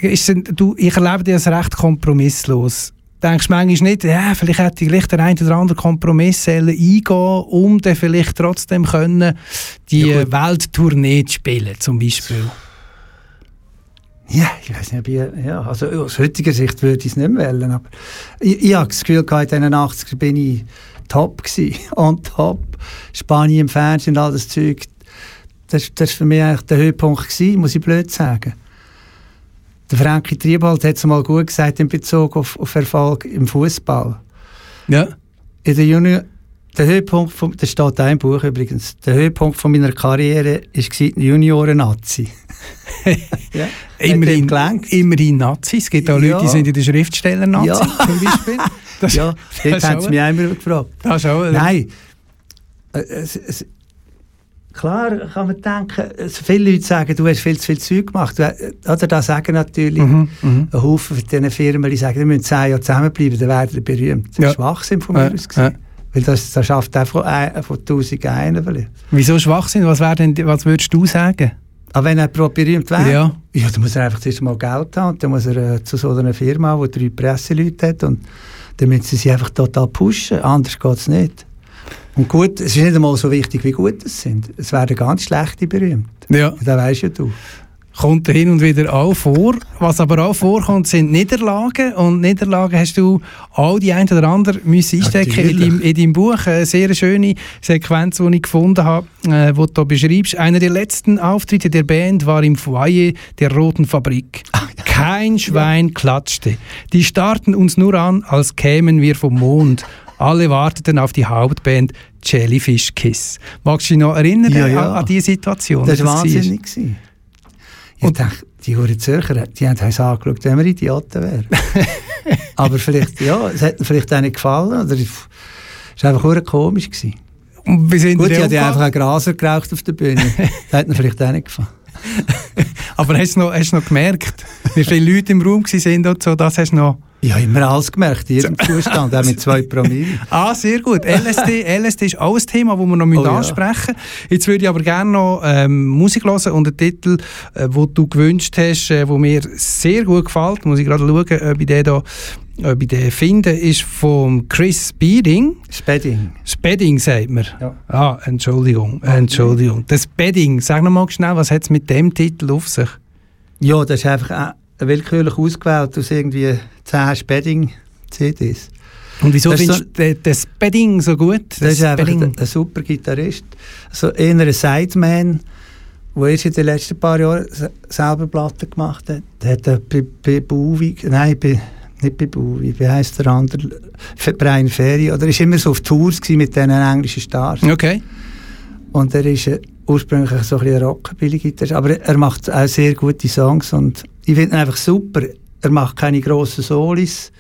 ist du, ich erlebe dich als recht kompromisslos. Denkst manchmal nicht, ja, vielleicht hätte ich gleich den einen oder anderen Kompromiss eingehen um dann vielleicht trotzdem können, die Ja, Welttournee zu spielen, zum Beispiel. Ja, ich weiß nicht, ob ich, ja, also aus heutiger Sicht würde ich es nicht mehr wählen, aber ich, ich habe das Gefühl, in den 80er bin ich top gewesen, on top, Spanien im Fernsehen und all das Zeug, das, das war für mich eigentlich der Höhepunkt gewesen, muss ich blöd sagen. Der Frankie Triebald hat es mal gut gesagt in Bezug auf, auf Erfolg im Fußball. Ja. In der Junior, der Höhepunkt, von, das steht auch im Buch übrigens, der Höhepunkt von meiner Karriere war die Junioren-Nazi. ja, Immerhin, immerhin Nazis. Es gibt auch Leute, die Ja. sind in der Schriftsteller-Nazi Ja. zum Beispiel. Das, Ja, das dort ist haben sie mich einmal gefragt. Das ist auch, Nein, Äh, Es, es, klar kann man denken, viele Leute sagen, du hast viel zu viel Zeug gemacht. Äh, Oder da sagen natürlich Mhm, mhm. ein Haufen von diesen Firmen, die sagen, wir müssen zehn Jahre zusammenbleiben, dann werden wir berühmt. Das Ja. ist Schwachsinn von Ja, mir aus. gesehen. ja. Weil das, das schafft auch von, ein, von tausend einen vielleicht. Wieso Schwachsinn? Was, wär denn, was würdest du sagen? Aber wenn er berühmt wäre, Ja. ja, dann muss er einfach zuerst mal Geld haben und dann muss er äh, zu so einer Firma, die drei Presseleute hat und dann müssen sie sich einfach total pushen, anders geht es nicht. Und gut, es ist nicht einmal so wichtig, wie gut es sind. Es werden ganz schlechte berühmt. Ja. Das weisst ja du. Kommt hin und wieder auch vor. Was aber auch vorkommt, sind Niederlagen. Und Niederlagen hast du all die ein oder andere müssen einstecken in deinem, in deinem Buch. Eine sehr schöne Sequenz, die ich gefunden habe, äh, wo du beschreibst. Einer der letzten Auftritte der Band war im Foyer der Roten Fabrik. Kein Schwein klatschte. Die starrten uns nur an, als kämen wir vom Mond. Alle warteten auf die Hauptband Jellyfish Kiss. Magst du dich noch erinnern Ja, ja. An, an diese Situation? Das war wahnsinnig. gewesen. Ich Und- dachte, die Huren Zürcher, die haben uns angeschaut, wenn wir Idioten wären. Aber vielleicht, ja, es hat ihnen vielleicht auch nicht gefallen. Oder es war einfach hure komisch. Gewesen. Und wie sind Gut, die ich umgegangen? einfach einen Graser geraucht auf der Bühne. das hat ihnen vielleicht auch nicht gefallen. Aber hast du noch, hast du noch gemerkt, wie viele Leute im Raum waren und so, das hast du noch... Ich habe immer alles gemerkt, in jedem Zustand, auch mit zwei Promille. Ah, sehr gut. LSD, LSD ist auch ein Thema, das wir noch Oh ja. ansprechen müssen. Jetzt würde ich aber gerne noch ähm, Musik hören und einen Titel, äh, wo du gewünscht hast, äh, wo mir sehr gut gefällt. Muss ich gerade schauen, ob ich den, da, ob ich den finde, ist von Chris Speeding. Späting. Spedding, sagt man. Ja. Ah, Entschuldigung, Entschuldigung. Das Spedding, sag noch mal schnell, was hat es mit dem Titel auf sich? Ja, das ist einfach auch willkürlich ausgewählt aus irgendwie 10 Späting-CDs. Und wieso Das findest du den- das Spedding so gut? Das ist einfach Spedding? ein, super Gitarrist. Also eher ein Sideman, der erst in den letzten paar Jahren se- selber Platten gemacht hat. Der hat äh, bei, bei Bowie, nein, bei, nicht bei Bowie, wie heisst der andere? Brian Ferry, oder ist immer so auf Tours mit diesen englischen Stars. Okay. Und er ist äh, ursprünglich so ein bisschen Rockabilly-Gitarrist, aber er macht auch sehr gute Songs und ich finde ihn einfach super. Er macht keine grossen Solis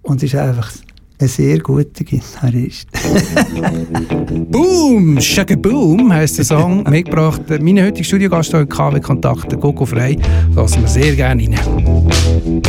und ist einfach ein sehr guter Gitarrist. Boom, Shaka Boom heisst der Song. Mitgebracht, mein heutiger Studiogast hier im KW Kontakt, der Coco Frei. Lassen wir sehr gerne rein.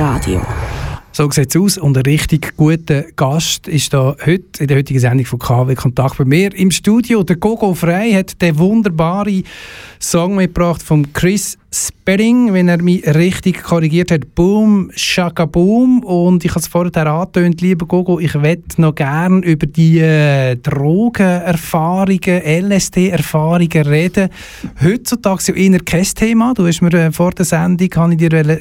Radio. So sieht es aus und ein richtig guter Gast ist da heute in der heutigen Sendung von KW Kontakt bei mir im Studio. Der Gogo Frey hat den wunderbaren Song mitgebracht von Chris Spedding, wenn er mich richtig korrigiert hat. Boom, Shaka Boom. Und ich habe es vorher angetönt, lieber Gogo, ich möchte noch gerne über die äh, Drogenerfahrungen, LSD-Erfahrungen reden. Heutzutage ist ja eher kein Thema. Du hast mir äh, vor der Sendung habe ich dir ein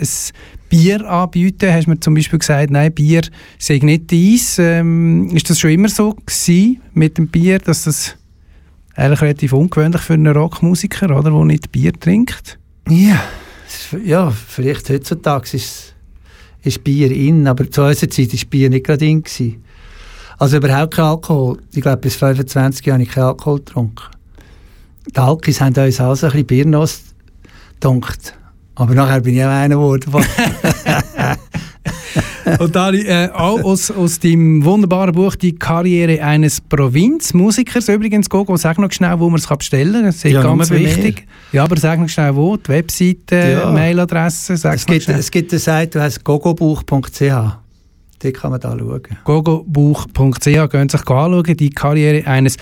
Bier anbieten. Hast mir zum Beispiel gesagt, nein, Bier sei nicht dies. Ähm, ist das schon immer so gewesen mit dem Bier, dass das eigentlich relativ ungewöhnlich für einen Rockmusiker, oder, der nicht Bier trinkt? Ja, ja vielleicht heutzutage ist, ist Bier in, aber zu unserer Zeit war Bier nicht gerade in. Gewesen. Also überhaupt kein Alkohol. Ich glaube, bis 25 Jahre habe ich keinen Alkohol getrunken. Die Alkis haben uns also ein bisschen Biernuss gedunkt. Aber nachher bin ich auch einer geworden. Und Ali, äh, auch aus, aus dem wunderbaren Buch «Die Karriere eines Provinzmusikers». Übrigens, Gogo, sag noch schnell, wo man es bestellen kann. Das ist Ja, ganz wichtig. Ja, aber sag noch schnell, wo. Die Webseite, Ja. Mailadresse, sag es, noch gibt, schnell. es gibt eine Seite, die heißt gogobuch.ch. Dort kann man da schauen. gogobuch.ch gehen sich anschauen, die Karriere eines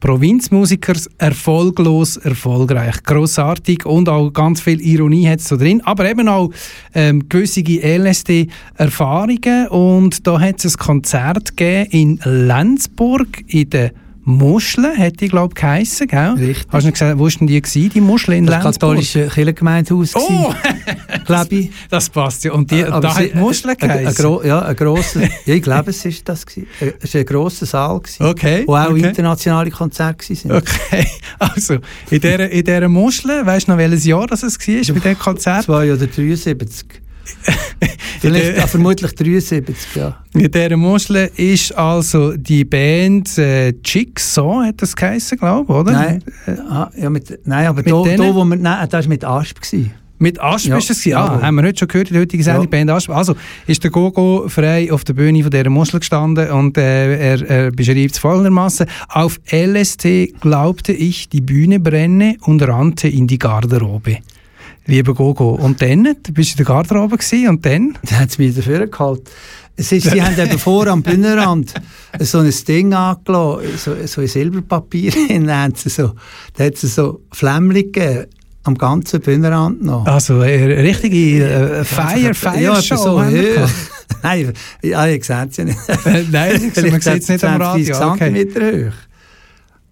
Provinzmusikers erfolglos erfolgreich. Grossartig und auch ganz viel Ironie hat es da drin, aber eben auch ähm, gewisse LSD-Erfahrungen und da hat es ein Konzert gegeben in Lenzburg in der Muschel, hätte ich glaube geheissen, gell? Richtig. Hast du gesagt, wo war denn die gewesen, die Muschel in Das Lenzburg? katholische Kirchengemeindehaus, Oh, glaube ich. das passt ja. Und die, Aber da sie- hat Muschel ein, ein, ein, geheissen. ja, ein grosser, ja, ich glaube, es ist das gewesen. Äh, Es war ein grosser Saal, gewesen, Okay, wo auch okay. internationale Konzerte waren. Okay, also in dieser, in dieser Muschel, weißt du noch welches Jahr das es war bei diesem Konzert? Zwei oder 73. Vielleicht, ah, vermutlich 73, ja. In dieser Muschel ist also die Band äh, Jigsaw, hat das geheißen, glaube ich, oder? Nein, ah, ja, mit, nein, aber Mit da, denen? da, wo wir, nein, das war mit Asp. Gewesen. Mit Asp Ja, ist es. Ja, jawohl. haben wir heute schon gehört in der heutigen Sendung, Ja. Band Asp. Also ist der Gogo frei auf der Bühne von dieser Muschel gestanden und äh, er, er beschreibt es folgendermaßen: Auf LST glaubte ich, die Bühne brenne und rannte in die Garderobe. Lieber Gogo. Und dann? Du bist in der Garderobe gewesen, und dann? Dann haben sie mich dafür geholt. Es ist, sie haben eben vor am Bühnenrand so ein Ding angelassen, so, so ein Silberpapier, sie so, da hat es so Flämmchen gegeben, am ganzen Bühnenrand noch. Also eine richtige äh, Feier, Feier ja, so hoch. Nein, ja, ich sehe es ja nicht. Äh, Nein, man sieht es nicht am 20, Radio. Okay. Zentimeter hoch.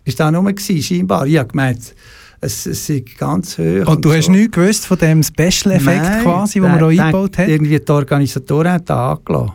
Ist da nur gewesen, scheinbar. Ich habe gemeint, es, es sei ganz hoch. Und du hast so. nichts gewusst von dem Special-Effekt quasi, den man da eingebaut hat? Irgendwie die Organisatoren haben angelassen.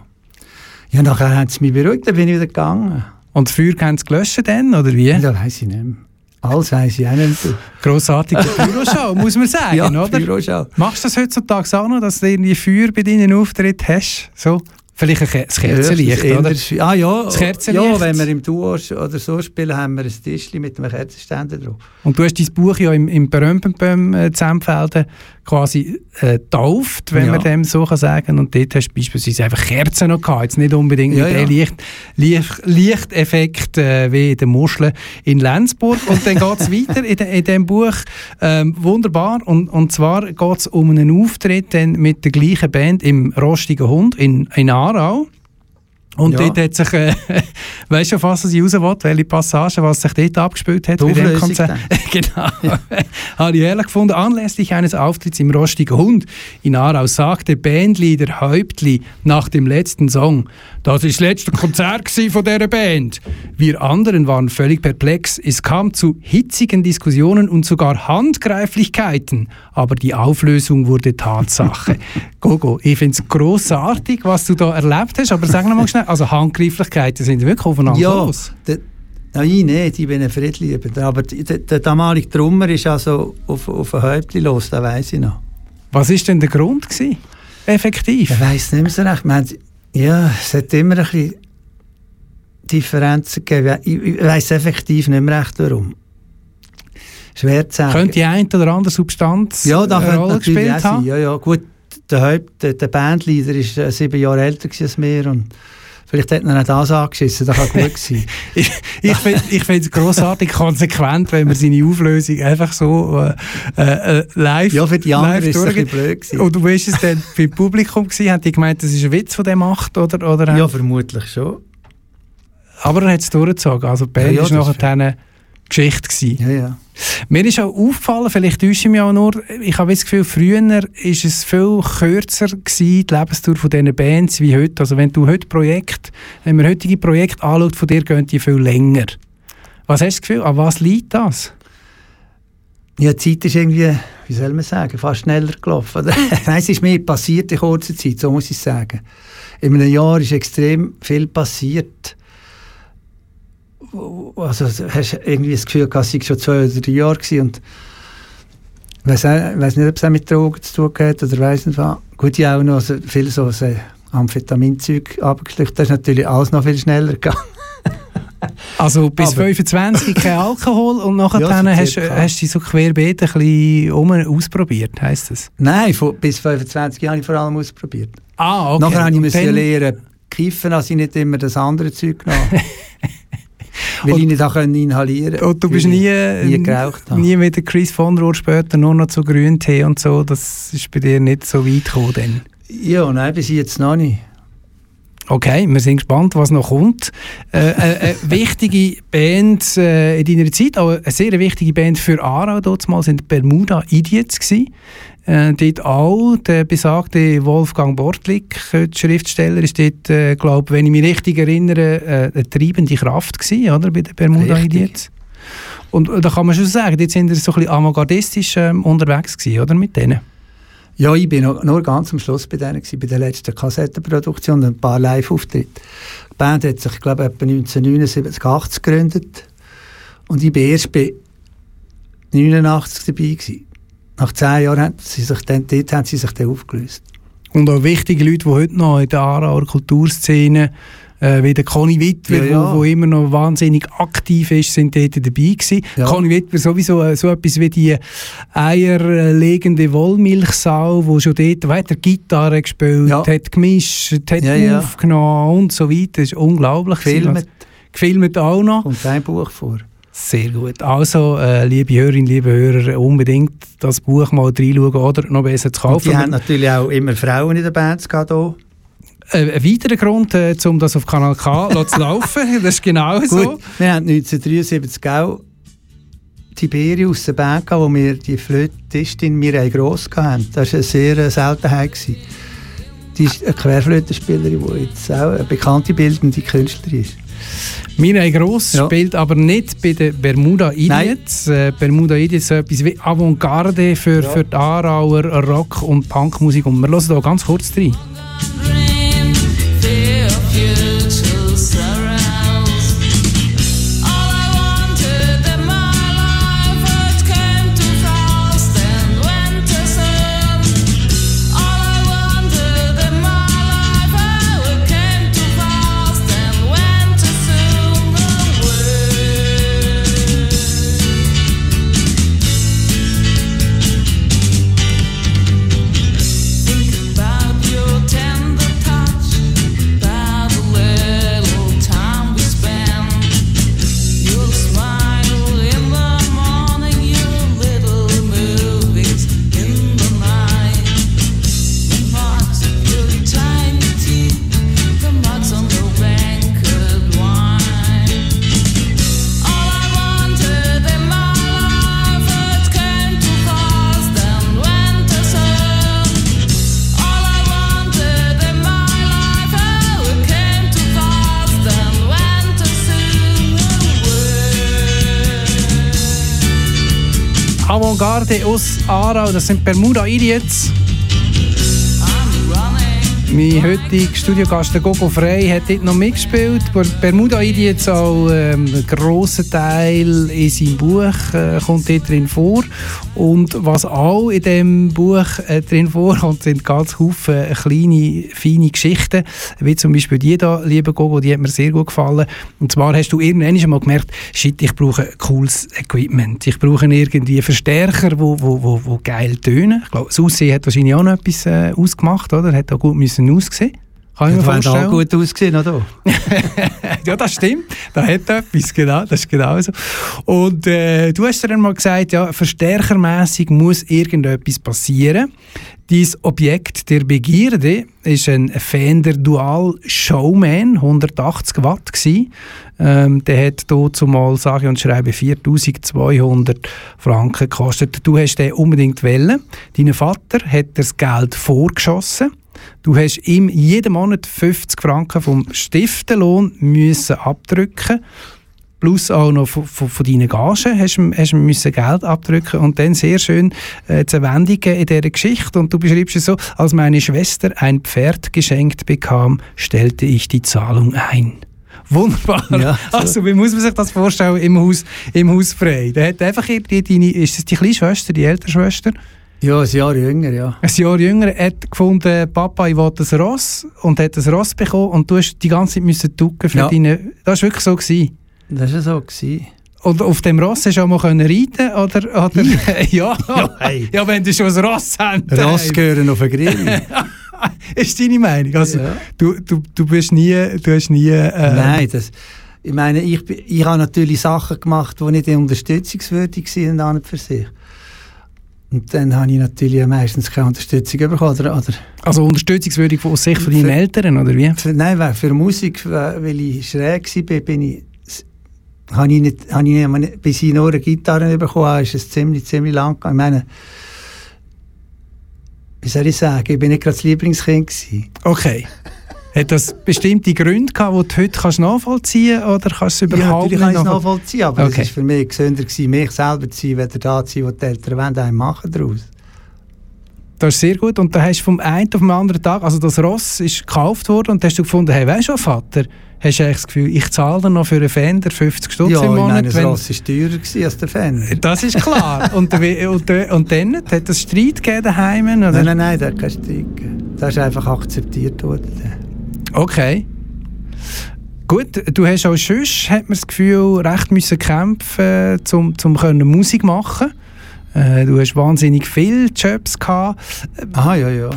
Ja, nachher haben sie mich beruhigt, dann bin ich wieder gegangen. Und das Feuer haben sie gelöscht dann, oder wie? Ja, weiss ich nicht mehr. Alles weiss ich auch nicht mehr. Grossartige Büroshow, muss man sagen, Ja, oder? Büroschau. Machst du das heutzutage auch noch, dass du irgendwie Feuer bei deinen Auftritten hast? So? Vielleicht ein Kerzenlicht, Ja, oder? Ah ja, Das Kerzenlicht. ja, wenn wir im Duo oder so spielen, haben wir ein Tischchen mit einem Kerzenständer drauf. Und du hast dein Buch ja im, im Berömpempem Zusammenfelden quasi äh, getauft, wenn Ja. man dem so kann sagen Und dort hast du beispielsweise einfach Kerzen noch gehabt. Jetzt nicht unbedingt Ja, mit ja. dem Licht, Licht, Lichteffekt äh, wie in der Muschel in Lenzburg. Und dann geht es weiter in, de, in dem Buch. Ähm, wunderbar. Und, und zwar geht es um einen Auftritt dann mit der gleichen Band im Rostigen Hund in, in Aarau. Und Ja. dort hat sich, äh, weißt du, was ich raus will, welche Passage, was sich dort abgespielt hat bei dem Konzert. genau. Habe ich ehrlich gefunden, anlässlich eines Auftritts im Rostigen Hund in Aarau sagte Bandleader Häuptli nach dem letzten Song, das ist das letzte Konzert von dieser Band. Wir anderen waren völlig perplex. Es kam zu hitzigen Diskussionen und sogar Handgreiflichkeiten. Aber die Auflösung wurde Tatsache. Gogo, ich finde es grossartig, was du da erlebt hast, aber sag mal schnell, also Handgreiflichkeiten sind wirklich aufeinander Ja, los. der, nein, ich bin ein Friedliebender. Aber der, der damalige Trummer ist also auf, auf ein Häuptchen los, das weiss ich noch. Was ist denn der Grund gewesen? Effektiv. Ich weiss nicht mehr so recht. Wir haben, ja, es hat immer ein bisschen Differenzen gegeben. Ich, ich weiss effektiv nicht mehr recht, warum. Schwer zu sagen. Könnte die eine oder andere Substanz ja, da eine könnte Rolle gespielt haben? Ja, ja, gut, der, Haupt, der, der Bandleader war äh, sieben Jahre älter als wir und Vielleicht hat er auch das angeschissen, das kann gut sein. ich ich finde ich es grossartig konsequent, wenn man seine Auflösung einfach so äh, äh, live Ja, für die anderen ist es ein blöd gewesen. Und du bist es dann beim Publikum gewesen, haben die gemeint, das ist ein Witz, von dem macht, oder? oder Ja, vermutlich schon. Aber er hat es durchgezogen, also die Band Ja, ja, ist nachher Geschichte gewesen. Ja, ja. Mir ist auch aufgefallen, vielleicht täusche ich mich auch nur, ich habe das Gefühl, früher ist es viel kürzer gewesen, die Lebensdauer von diesen Bands wie heute. Also wenn du heute Projekt, wenn man heutige Projekte anschaut, von dir gehen die viel länger. Was hast du das Gefühl, an was liegt das? Ja, die Zeit ist irgendwie, wie soll man sagen, fast schneller gelaufen. Nein, es ist mehr passiert in kurzer Zeit, so muss ich sagen. In einem Jahr ist extrem viel passiert. Also hast irgendwie das Gefühl, es sei schon zwei oder drei Jahre gewesen und ich weiss nicht, ob es auch mit Drogen zu tun hat oder weiss nicht was. Gut, ich habe auch noch so, viel so, so Amphetaminzeug abgeschlickt. Das ist natürlich alles noch viel schneller gegangen. Also bis Aber- 25 kein Alkohol und nachher Ja, so hast, circa. hast du dich so querbeet ein bisschen um ausprobiert, heisst das? Nein, von, bis 25 Jahre habe ich vor allem ausprobiert. Ah, okay. Nachher habe ich lernen, kiffen, als ich nicht immer das andere Zeug genommen. Weil Und- ich nicht auch können inhalieren Und du bist nie, nie geraucht habe. nie mit Chris von Rohr später nur noch zu Grüntee und so, das ist bei dir nicht so weit gekommen dann. Ja, nein, bis jetzt noch nicht. Okay, wir sind gespannt, was noch kommt. Äh, eine, eine wichtige Band äh, in deiner Zeit, auch eine sehr wichtige Band für Aarau mal, sind Bermuda Idiots gewesen. Äh, dort auch der besagte Wolfgang Bortlik, äh, der Schriftsteller, ist dort, äh, glaube wenn ich mich richtig erinnere, äh, eine treibende Kraft gewesen, oder, bei den Bermuda. Idiots. Und äh, da kann man schon sagen, jetzt sind wir so ein bisschen avantgardistisch ähm, unterwegs gewesen, oder, mit denen? Ja, ich bin noch, nur ganz am Schluss bei denen, gewesen, bei der letzten Kassettenproduktion und ein paar Live-Auftritte. Die Band hat sich, glaube ich, etwa 1979, 80 gegründet. Und ich bin erst bei 89 dabei gewesen. Nach zehn Jahren haben sie sich dann, dort haben sie sich dann aufgelöst. Und auch wichtige Leute, die heute noch in der Aarauer Kulturszene, äh, wie der Conny Wittwer, Ja, ja. Wo immer noch wahnsinnig aktiv ist, sind dort dabei gewesen. Ja. Conny Wittwer sowieso äh, so etwas wie die eierlegende Wollmilchsau, wo schon dort weiter Gitarre gespielt, Ja. hat gemischt, hat Ja, ja. aufgenommen und so weiter. Das ist unglaublich. gewesen. Gefilmt, Gefilmt auch noch. kommt ein Buch vor. Sehr gut. Also, äh, liebe Hörerinnen, liebe Hörer, unbedingt das Buch mal reinschauen oder noch besser zu Und kaufen. die haben natürlich auch immer Frauen in der Band gehabt. Äh, ein weiterer Grund, äh, um das auf Kanal K zu laufen, das ist genau so. Gut, wir haben 1973 auch Tiberius, eine Band, gehabt, wo wir die Flötistin Mireille Gross hatten. Das war eine sehr äh, Seltenheit. gewesen. Die ist eine Querflötenspielerin, die jetzt auch eine bekannte bildende Künstlerin ist. Mireille Gross Ja. spielt aber nicht bei den Bermuda Idiots. Äh, Bermuda Idiots so etwas wie Avantgarde für, für die Aarauer Rock- und Punkmusik. Und wir hören hier ganz kurz rein. Avantgarde aus Aarau, das sind Bermuda Idiots. Mein heutiger Studiogast, Gogo Frey, hat dort noch mitgespielt. Ber- Bermuda Idiots auch ähm, ein grosser Teil in seinem Buch äh, kommt dort drin vor. Und was auch in dem Buch äh, drin vorkommt, sind ganz viele kleine, feine Geschichten. Wie zum Beispiel die da, liebe Gogo, die hat mir sehr gut gefallen. Und zwar hast du irgendwann einmal gemerkt, shit, ich brauche cooles Equipment. Ich brauche irgendwie Verstärker, wo, wo, wo, wo geil tönen. Ich glaube, das Aussehen hat wahrscheinlich auch noch etwas äh, ausgemacht, oder? Hat auch gut müssen aussehen. Kann ich mir vorstellen. auch gut ausgesehen, oder? ja, das stimmt. Da hat etwas, genau. Das ist genau so. Und äh, du hast dann mal gesagt, ja, verstärkermässig muss irgendetwas passieren. Dieses Objekt der Begierde ist ein Fender Dual Showman, 180 Watt gsi. Ähm, der hat hier zumal sage und schreibe 4200 Franken gekostet. Du hast den unbedingt wollen. Dein Vater hat das Geld vorgeschossen. Du hast ihm jeden Monat 50 Franken vom Stiftenlohn müssen abdrücken plus auch noch von, von, von deinen Gagen hast hast müssen Geld abdrücken und dann sehr schön äh, zur Wendung geben in dieser Geschichte und du beschreibst es so, als meine Schwester ein Pferd geschenkt bekam, stellte ich die Zahlung ein. Wunderbar. Ja, so. Also, wie muss man sich das vorstellen im Haus, im Haus frei? Der hat einfach die, deine, ist das die kleine Schwester, die ältere Schwester? Ja, ein Jahr jünger, ja. ein Jahr jünger, hat gefunden, Papa, ich will ein Ross und hat ein Ross bekommen und du hast die ganze Zeit müssen ducken für Ja. deine... Das war wirklich so. Gewesen. Das war so. Gewesen. Und auf dem Ross hast du auch mal können reiten oder, oder ja, Ja, hey. ja, wenn du schon ein Ross hast. Ross gehören auf den Grill. ist deine Meinung? Also, Ja. du, du, du bist nie... Du hast nie äh, Nein, das, ich meine, ich, ich habe natürlich Sachen gemacht, die nicht unterstützungswürdig waren an und für sich. Und dann habe ich natürlich meistens keine Unterstützung bekommen. Oder, oder Also unterstützungswürdig aus Sicht von deinen Eltern, oder wie? für, nein, weil für Musik, weil weil ich schräg war, bin ich, habe ich nicht, habe ich nicht, bis ich nur eine Gitarre bekommen habe, ist es ziemlich, ziemlich lang gegangen. Ich meine, wie soll ich sagen, ich bin nicht gerade das Lieblingskind gewesen. Okay. Hat das bestimmte Gründe gehabt, die du heute kannst nachvollziehen kannst, oder kannst du es Ja, überhaupt natürlich kann ich es nachvoll- nachvollziehen, aber Okay. es war für mich gesünder, gewesen, mich selber zu sein, weder da zu sein, wo die Eltern wollen, einem machen daraus. Das ist sehr gut. Und da hast du vom einen auf den anderen Tag, also das Ross ist gekauft worden und hast du gefunden, hey, weißt du was, Vater? Hast du eigentlich das Gefühl, ich zahle dir noch für einen Fender 50 Stutz Ja, im Monat? meine, das wenn- Ross war teurer gewesen als der Fan. das ist klar. und, und, der- und dann hat es Streit gegeben daheim? Oder? Nein, nein, nein, der hat keinen Streit gegeben. Das ist einfach akzeptiert worden. Okay. Gut, du hast auch sonst, hat man das Gefühl, recht müssen kämpfen, um zum können Musik machen. Äh, du hast wahnsinnig viele Jobs gehabt. Aha, ja, ja.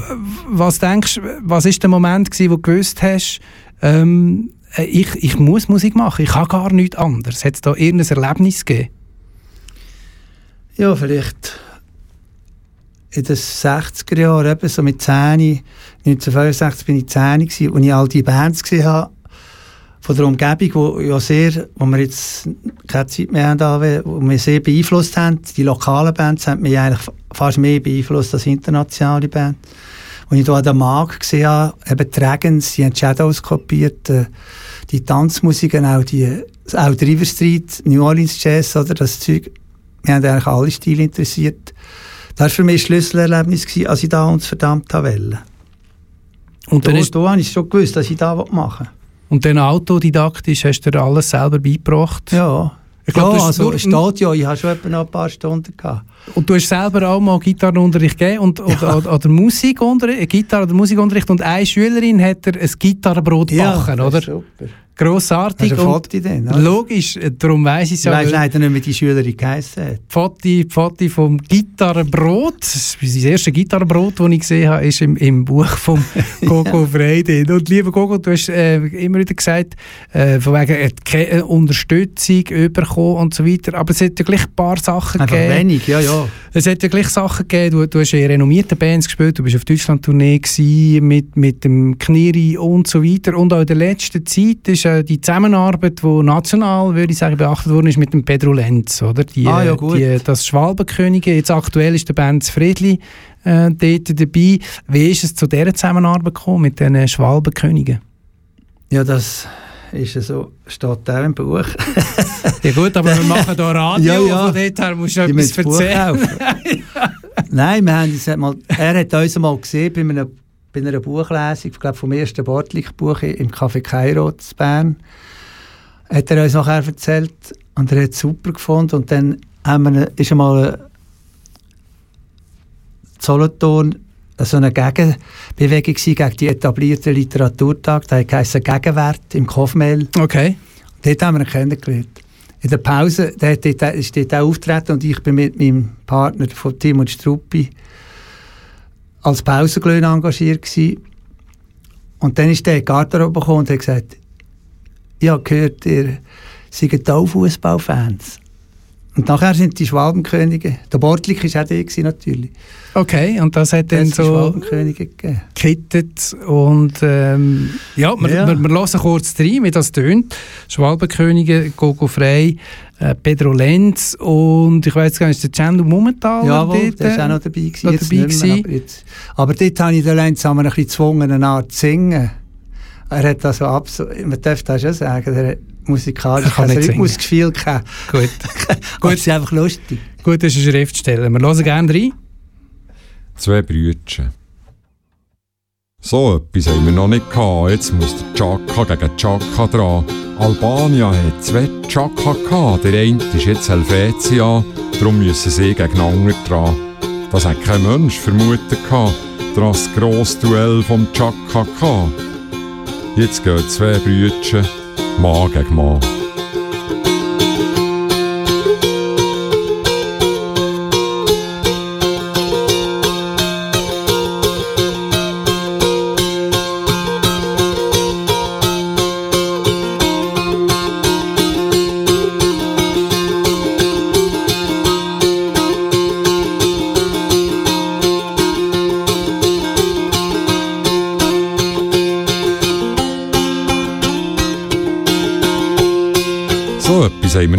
Was denkst, was ist der Moment gewesen, wo du gewusst hast, ähm, äh, ich, ich muss Musik machen, ich kann gar nichts anderes. Hat es da irgendein Erlebnis gegeben? Ja, vielleicht in den 60er Jahren, eben so mit 10, 1965 bin ich 10 gewesen, und ich all die Bands gesehen habe, von der Umgebung, wo ja sehr, wo wir jetzt keine Zeit mehr haben, wo wir sehr beeinflusst haben. Die lokalen Bands haben mich eigentlich fast mehr beeinflusst als internationale Bands. Und ich da an der Markt gesehen habe, eben Dragons, die haben Shadows kopiert, äh, die Tanzmusiken, auch die, auch die River Street, New Orleans Jazz, oder das Zeug, wir haben eigentlich alle Stile interessiert. Das war für mich ein Schlüsselerlebnis, als ich da uns verdammt wollte. Und Da, ist, da habe ich schon gewusst, dass ich da machen will. und dann autodidaktisch hast du dir alles selber beigebracht? Ja. Ich glaub, ja, das also ja, ich habe schon etwa noch ein paar Stunden gehabt. Und du hast selber auch mal Gitarrenunterricht gegeben und, oder, oder, oder Musikunterricht, Gitarre- oder Musikunterricht und eine Schülerin hat dir ein Gitarrenbrot gebacken, das oder? super. Grossartig. Hast du denn? oder? logisch, äh, darum weiss ich es ja. weil- leider nicht, wie die Schülerin geheissen hat. Foti, Foti vom Gitarrenbrot. Das ist das erste Gitarrenbrot, das ich gesehen habe, ist im, im Buch von Gogo Freide. Und lieber Gogo, du hast äh, immer wieder gesagt, äh, von wegen hat keine Unterstützung bekommen und so weiter. Aber es hat ja gleich ein paar Sachen Einfach gegeben. wenig, ja, ja. Es hat ja gleich Sachen gegeben, du, du hast in renommierten Bands gespielt, du bist auf Deutschland-Tournee mit, mit dem Kniri und so weiter. Und auch in der letzten Zeit ist äh, die Zusammenarbeit, die national, würde ich sagen, beachtet worden ist, mit dem Pedro Lenz, oder? Die, Ah, ja, äh, gut. Die, das Schwalbenkönige, jetzt aktuell ist der Band Friedli äh, dort dabei. Wie ist es zu dieser Zusammenarbeit gekommen mit den Schwalbenkönigen? Ja, das ist so, steht auch im Buch. Ja gut, aber wir machen hier Radio, Ja, ja. von dort her musst du etwas erzählen. Nein, wir haben mal, er hat uns mal gesehen bei einer, bei einer Buchlesung, ich glaube vom ersten Bartlich-Buch im Café Kairo in Bern. Hat er uns nachher erzählt und er hat es super gefunden und dann haben wir, ist einmal Solothurn so eine Gegenbewegung gewesen gegen die etablierten Literaturtag, der heisst Gegenwert im Kofmel. Okay. Dort haben wir ihn kennengelernt. In der Pause der hat dort, ist dort auch auftreten und ich bin mit meinem Partner von Tim und Struppi als Pausenglöhn engagiert gewesen. Und dann ist der in die und hat gesagt, ich habe gehört, ihr seid auch Fußballfans. Und nachher sind die Schwalbenkönige, der Bortlik war auch der gewesen, natürlich. Okay, und das hat Dann so gegeben. gekittet und ähm, ja, wir, Ja. Wir, wir hören kurz rein, wie das tönt. Schwalbenkönige, Gogo Frey, äh, Pedro Lenz und ich weiß gar nicht, ist der Cendo Momental Jawohl, dort, der ist äh, auch noch dabei gewesen. noch dabei nicht mehr, gewesen. aber, jetzt, aber dort habe ich den Lenz einmal ein bisschen gezwungen, eine Art zu singen. Er hat also absolut, man darf das schon sagen, musikalisch kann kein nicht singen. Rhythmusgefühl gehabt. Gut. Gut, es ist einfach lustig. Gut, das ist ein Schriftsteller. Wir hören gerne rein. Zwei Brütchen. So etwas haben wir noch nicht gehabt. Jetzt muss der Chaka gegen Chaka dran. Albania hat zwei Chaka gehabt. Der eine ist jetzt Helvetia, darum müssen sie gegeneinander dran. Das hat kein Mensch vermutet gehabt, das grosse Duell vom Chaka gehabt. Jetzt gehen zwei Brütchen, Mann gegen Mann.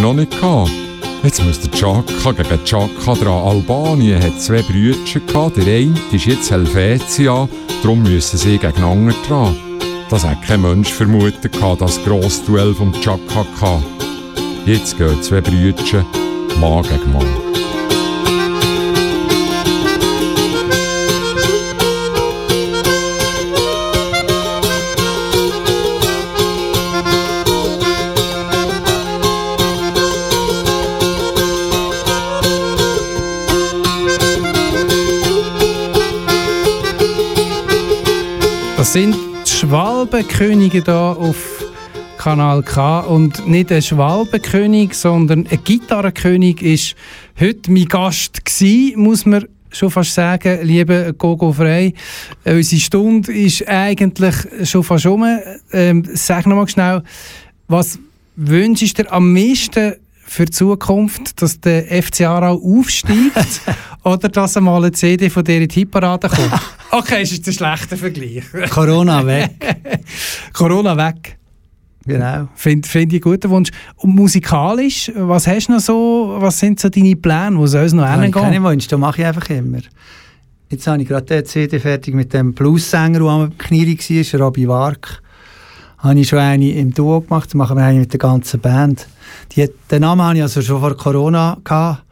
Noch nicht gehabt. Jetzt muss der Chaka gegen Chaka dran. Albanien hat zwei Brüder gehabt. Der eine ist jetzt Helvetia, darum müssen sie gegeneinander dran. Das hat kein Mensch vermutet gehabt, das grosse Duell vom Chaka. Jetzt gehen zwei Brüder, Mann gegen Mann. Schwalbenkönige da auf Kanal K und nicht ein Schwalbenkönig, sondern ein Gitarrenkönig ist heute mein Gast gsi, muss man schon fast sagen, liebe Gogo Frey. Äh, Unsere Stunde ist eigentlich schon fast um. Ähm, sag noch mal schnell, was wünschst du dir am meisten für die Zukunft, dass der FC Aarau aufsteigt oder dass einmal eine CD von dir in die Hitparade kommt? Okay, ist jetzt ein schlechter Vergleich. Corona weg. Corona weg. Genau. Finde find ich einen guten Wunsch. Und musikalisch, was hast du noch so, was sind so deine Pläne, wo soll es noch Da habe ich keine hingehen? Wünsche, das mache ich einfach immer. Jetzt habe ich gerade die CD fertig mit dem Blues-Sänger, der am Knie war, Robbie Wark. Habe ich schon eine im Duo gemacht, das machen wir eine mit der ganzen Band. Die, den Namen hatte ich also schon vor Corona. Gehabt.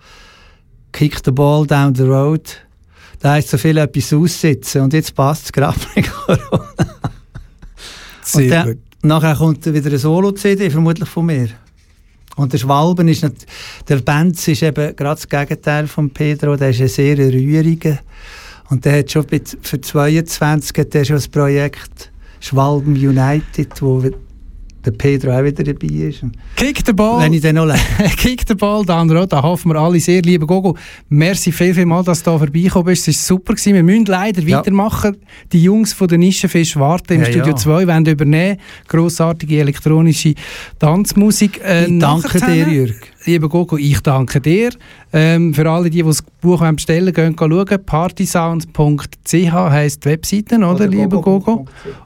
Kick the ball down the road. Da heisst so viel etwas aussitzen und jetzt passt es gerade mit Corona. Sehr und dann, gut. nachher kommt wieder eine Solo-CD, vermutlich von mir. Und der Schwalben ist nicht, der Benz ist eben gerade das Gegenteil von Pedro, der ist ein sehr rühriger. Und der hat schon für 22 hat der schon das Projekt Schwalben United, wo der Pedro auch wieder dabei ist. Kick the Ball. Wenn ich den noch Kick den Ball, Dan Roth, da hoffen wir alle sehr. Lieber Gogo, merci viel, viel mal, dass du da vorbeigekommen bist. Es war super. Gewesen. Wir müssen leider Ja. weitermachen. Die Jungs von der Nischenfisch warten im Ja, Studio ja. 2, wollen übernehmen. Grossartige elektronische Tanzmusik. Äh, Ich danke dir, Jürg. Lieber Gogo, ich danke dir. Ähm, für alle, die, die das Buch bestellen wollen, gehen schauen. partysound.ch heisst die Webseite, oder, Oder lieber Gogo?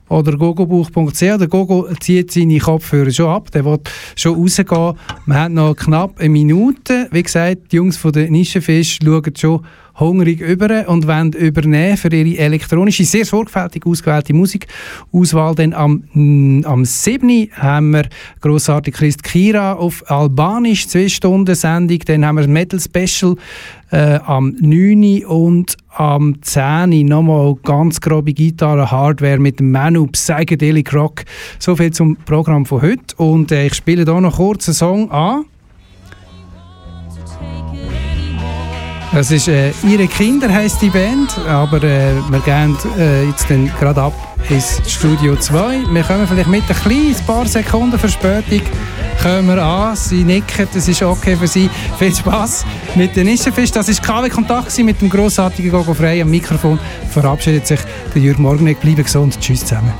Oder gogobuch.ch. Der Gogo zieht seine Kopfhörer schon ab. Der will schon rausgehen. Wir haben noch knapp eine Minute. Wie gesagt, die Jungs von der Nischenfisch schauen schon hungrig über und wollen übernehmen für ihre elektronische, sehr sorgfältig ausgewählte Musikauswahl. Dann am, mm, am 7. haben wir grossartig Christ Kira auf Albanisch, zwei Stunden Sendung. Dann haben wir ein Metal Special äh, am 9. und am 10. nochmal ganz grobe Gitarre, Hardware mit dem Manu, Psychedelic Rock. So viel zum Programm von heute. Und äh, ich spiele hier noch kurz einen Song an. Das ist äh, «Ihre Kinder» heisst die Band, aber äh, wir gehen äh, jetzt gerade ab ins Studio 2. Wir kommen vielleicht mit ein kleines paar Sekunden Verspätung kommen wir an. Sie nicken, das ist okay für Sie. Viel Spaß mit den Nischenfisch. Das war KW Kontakt mit dem grossartigen Gogo Frey am Mikrofon. Verabschiedet sich der Jürg Morgenegg. Bleiben gesund. Tschüss zusammen.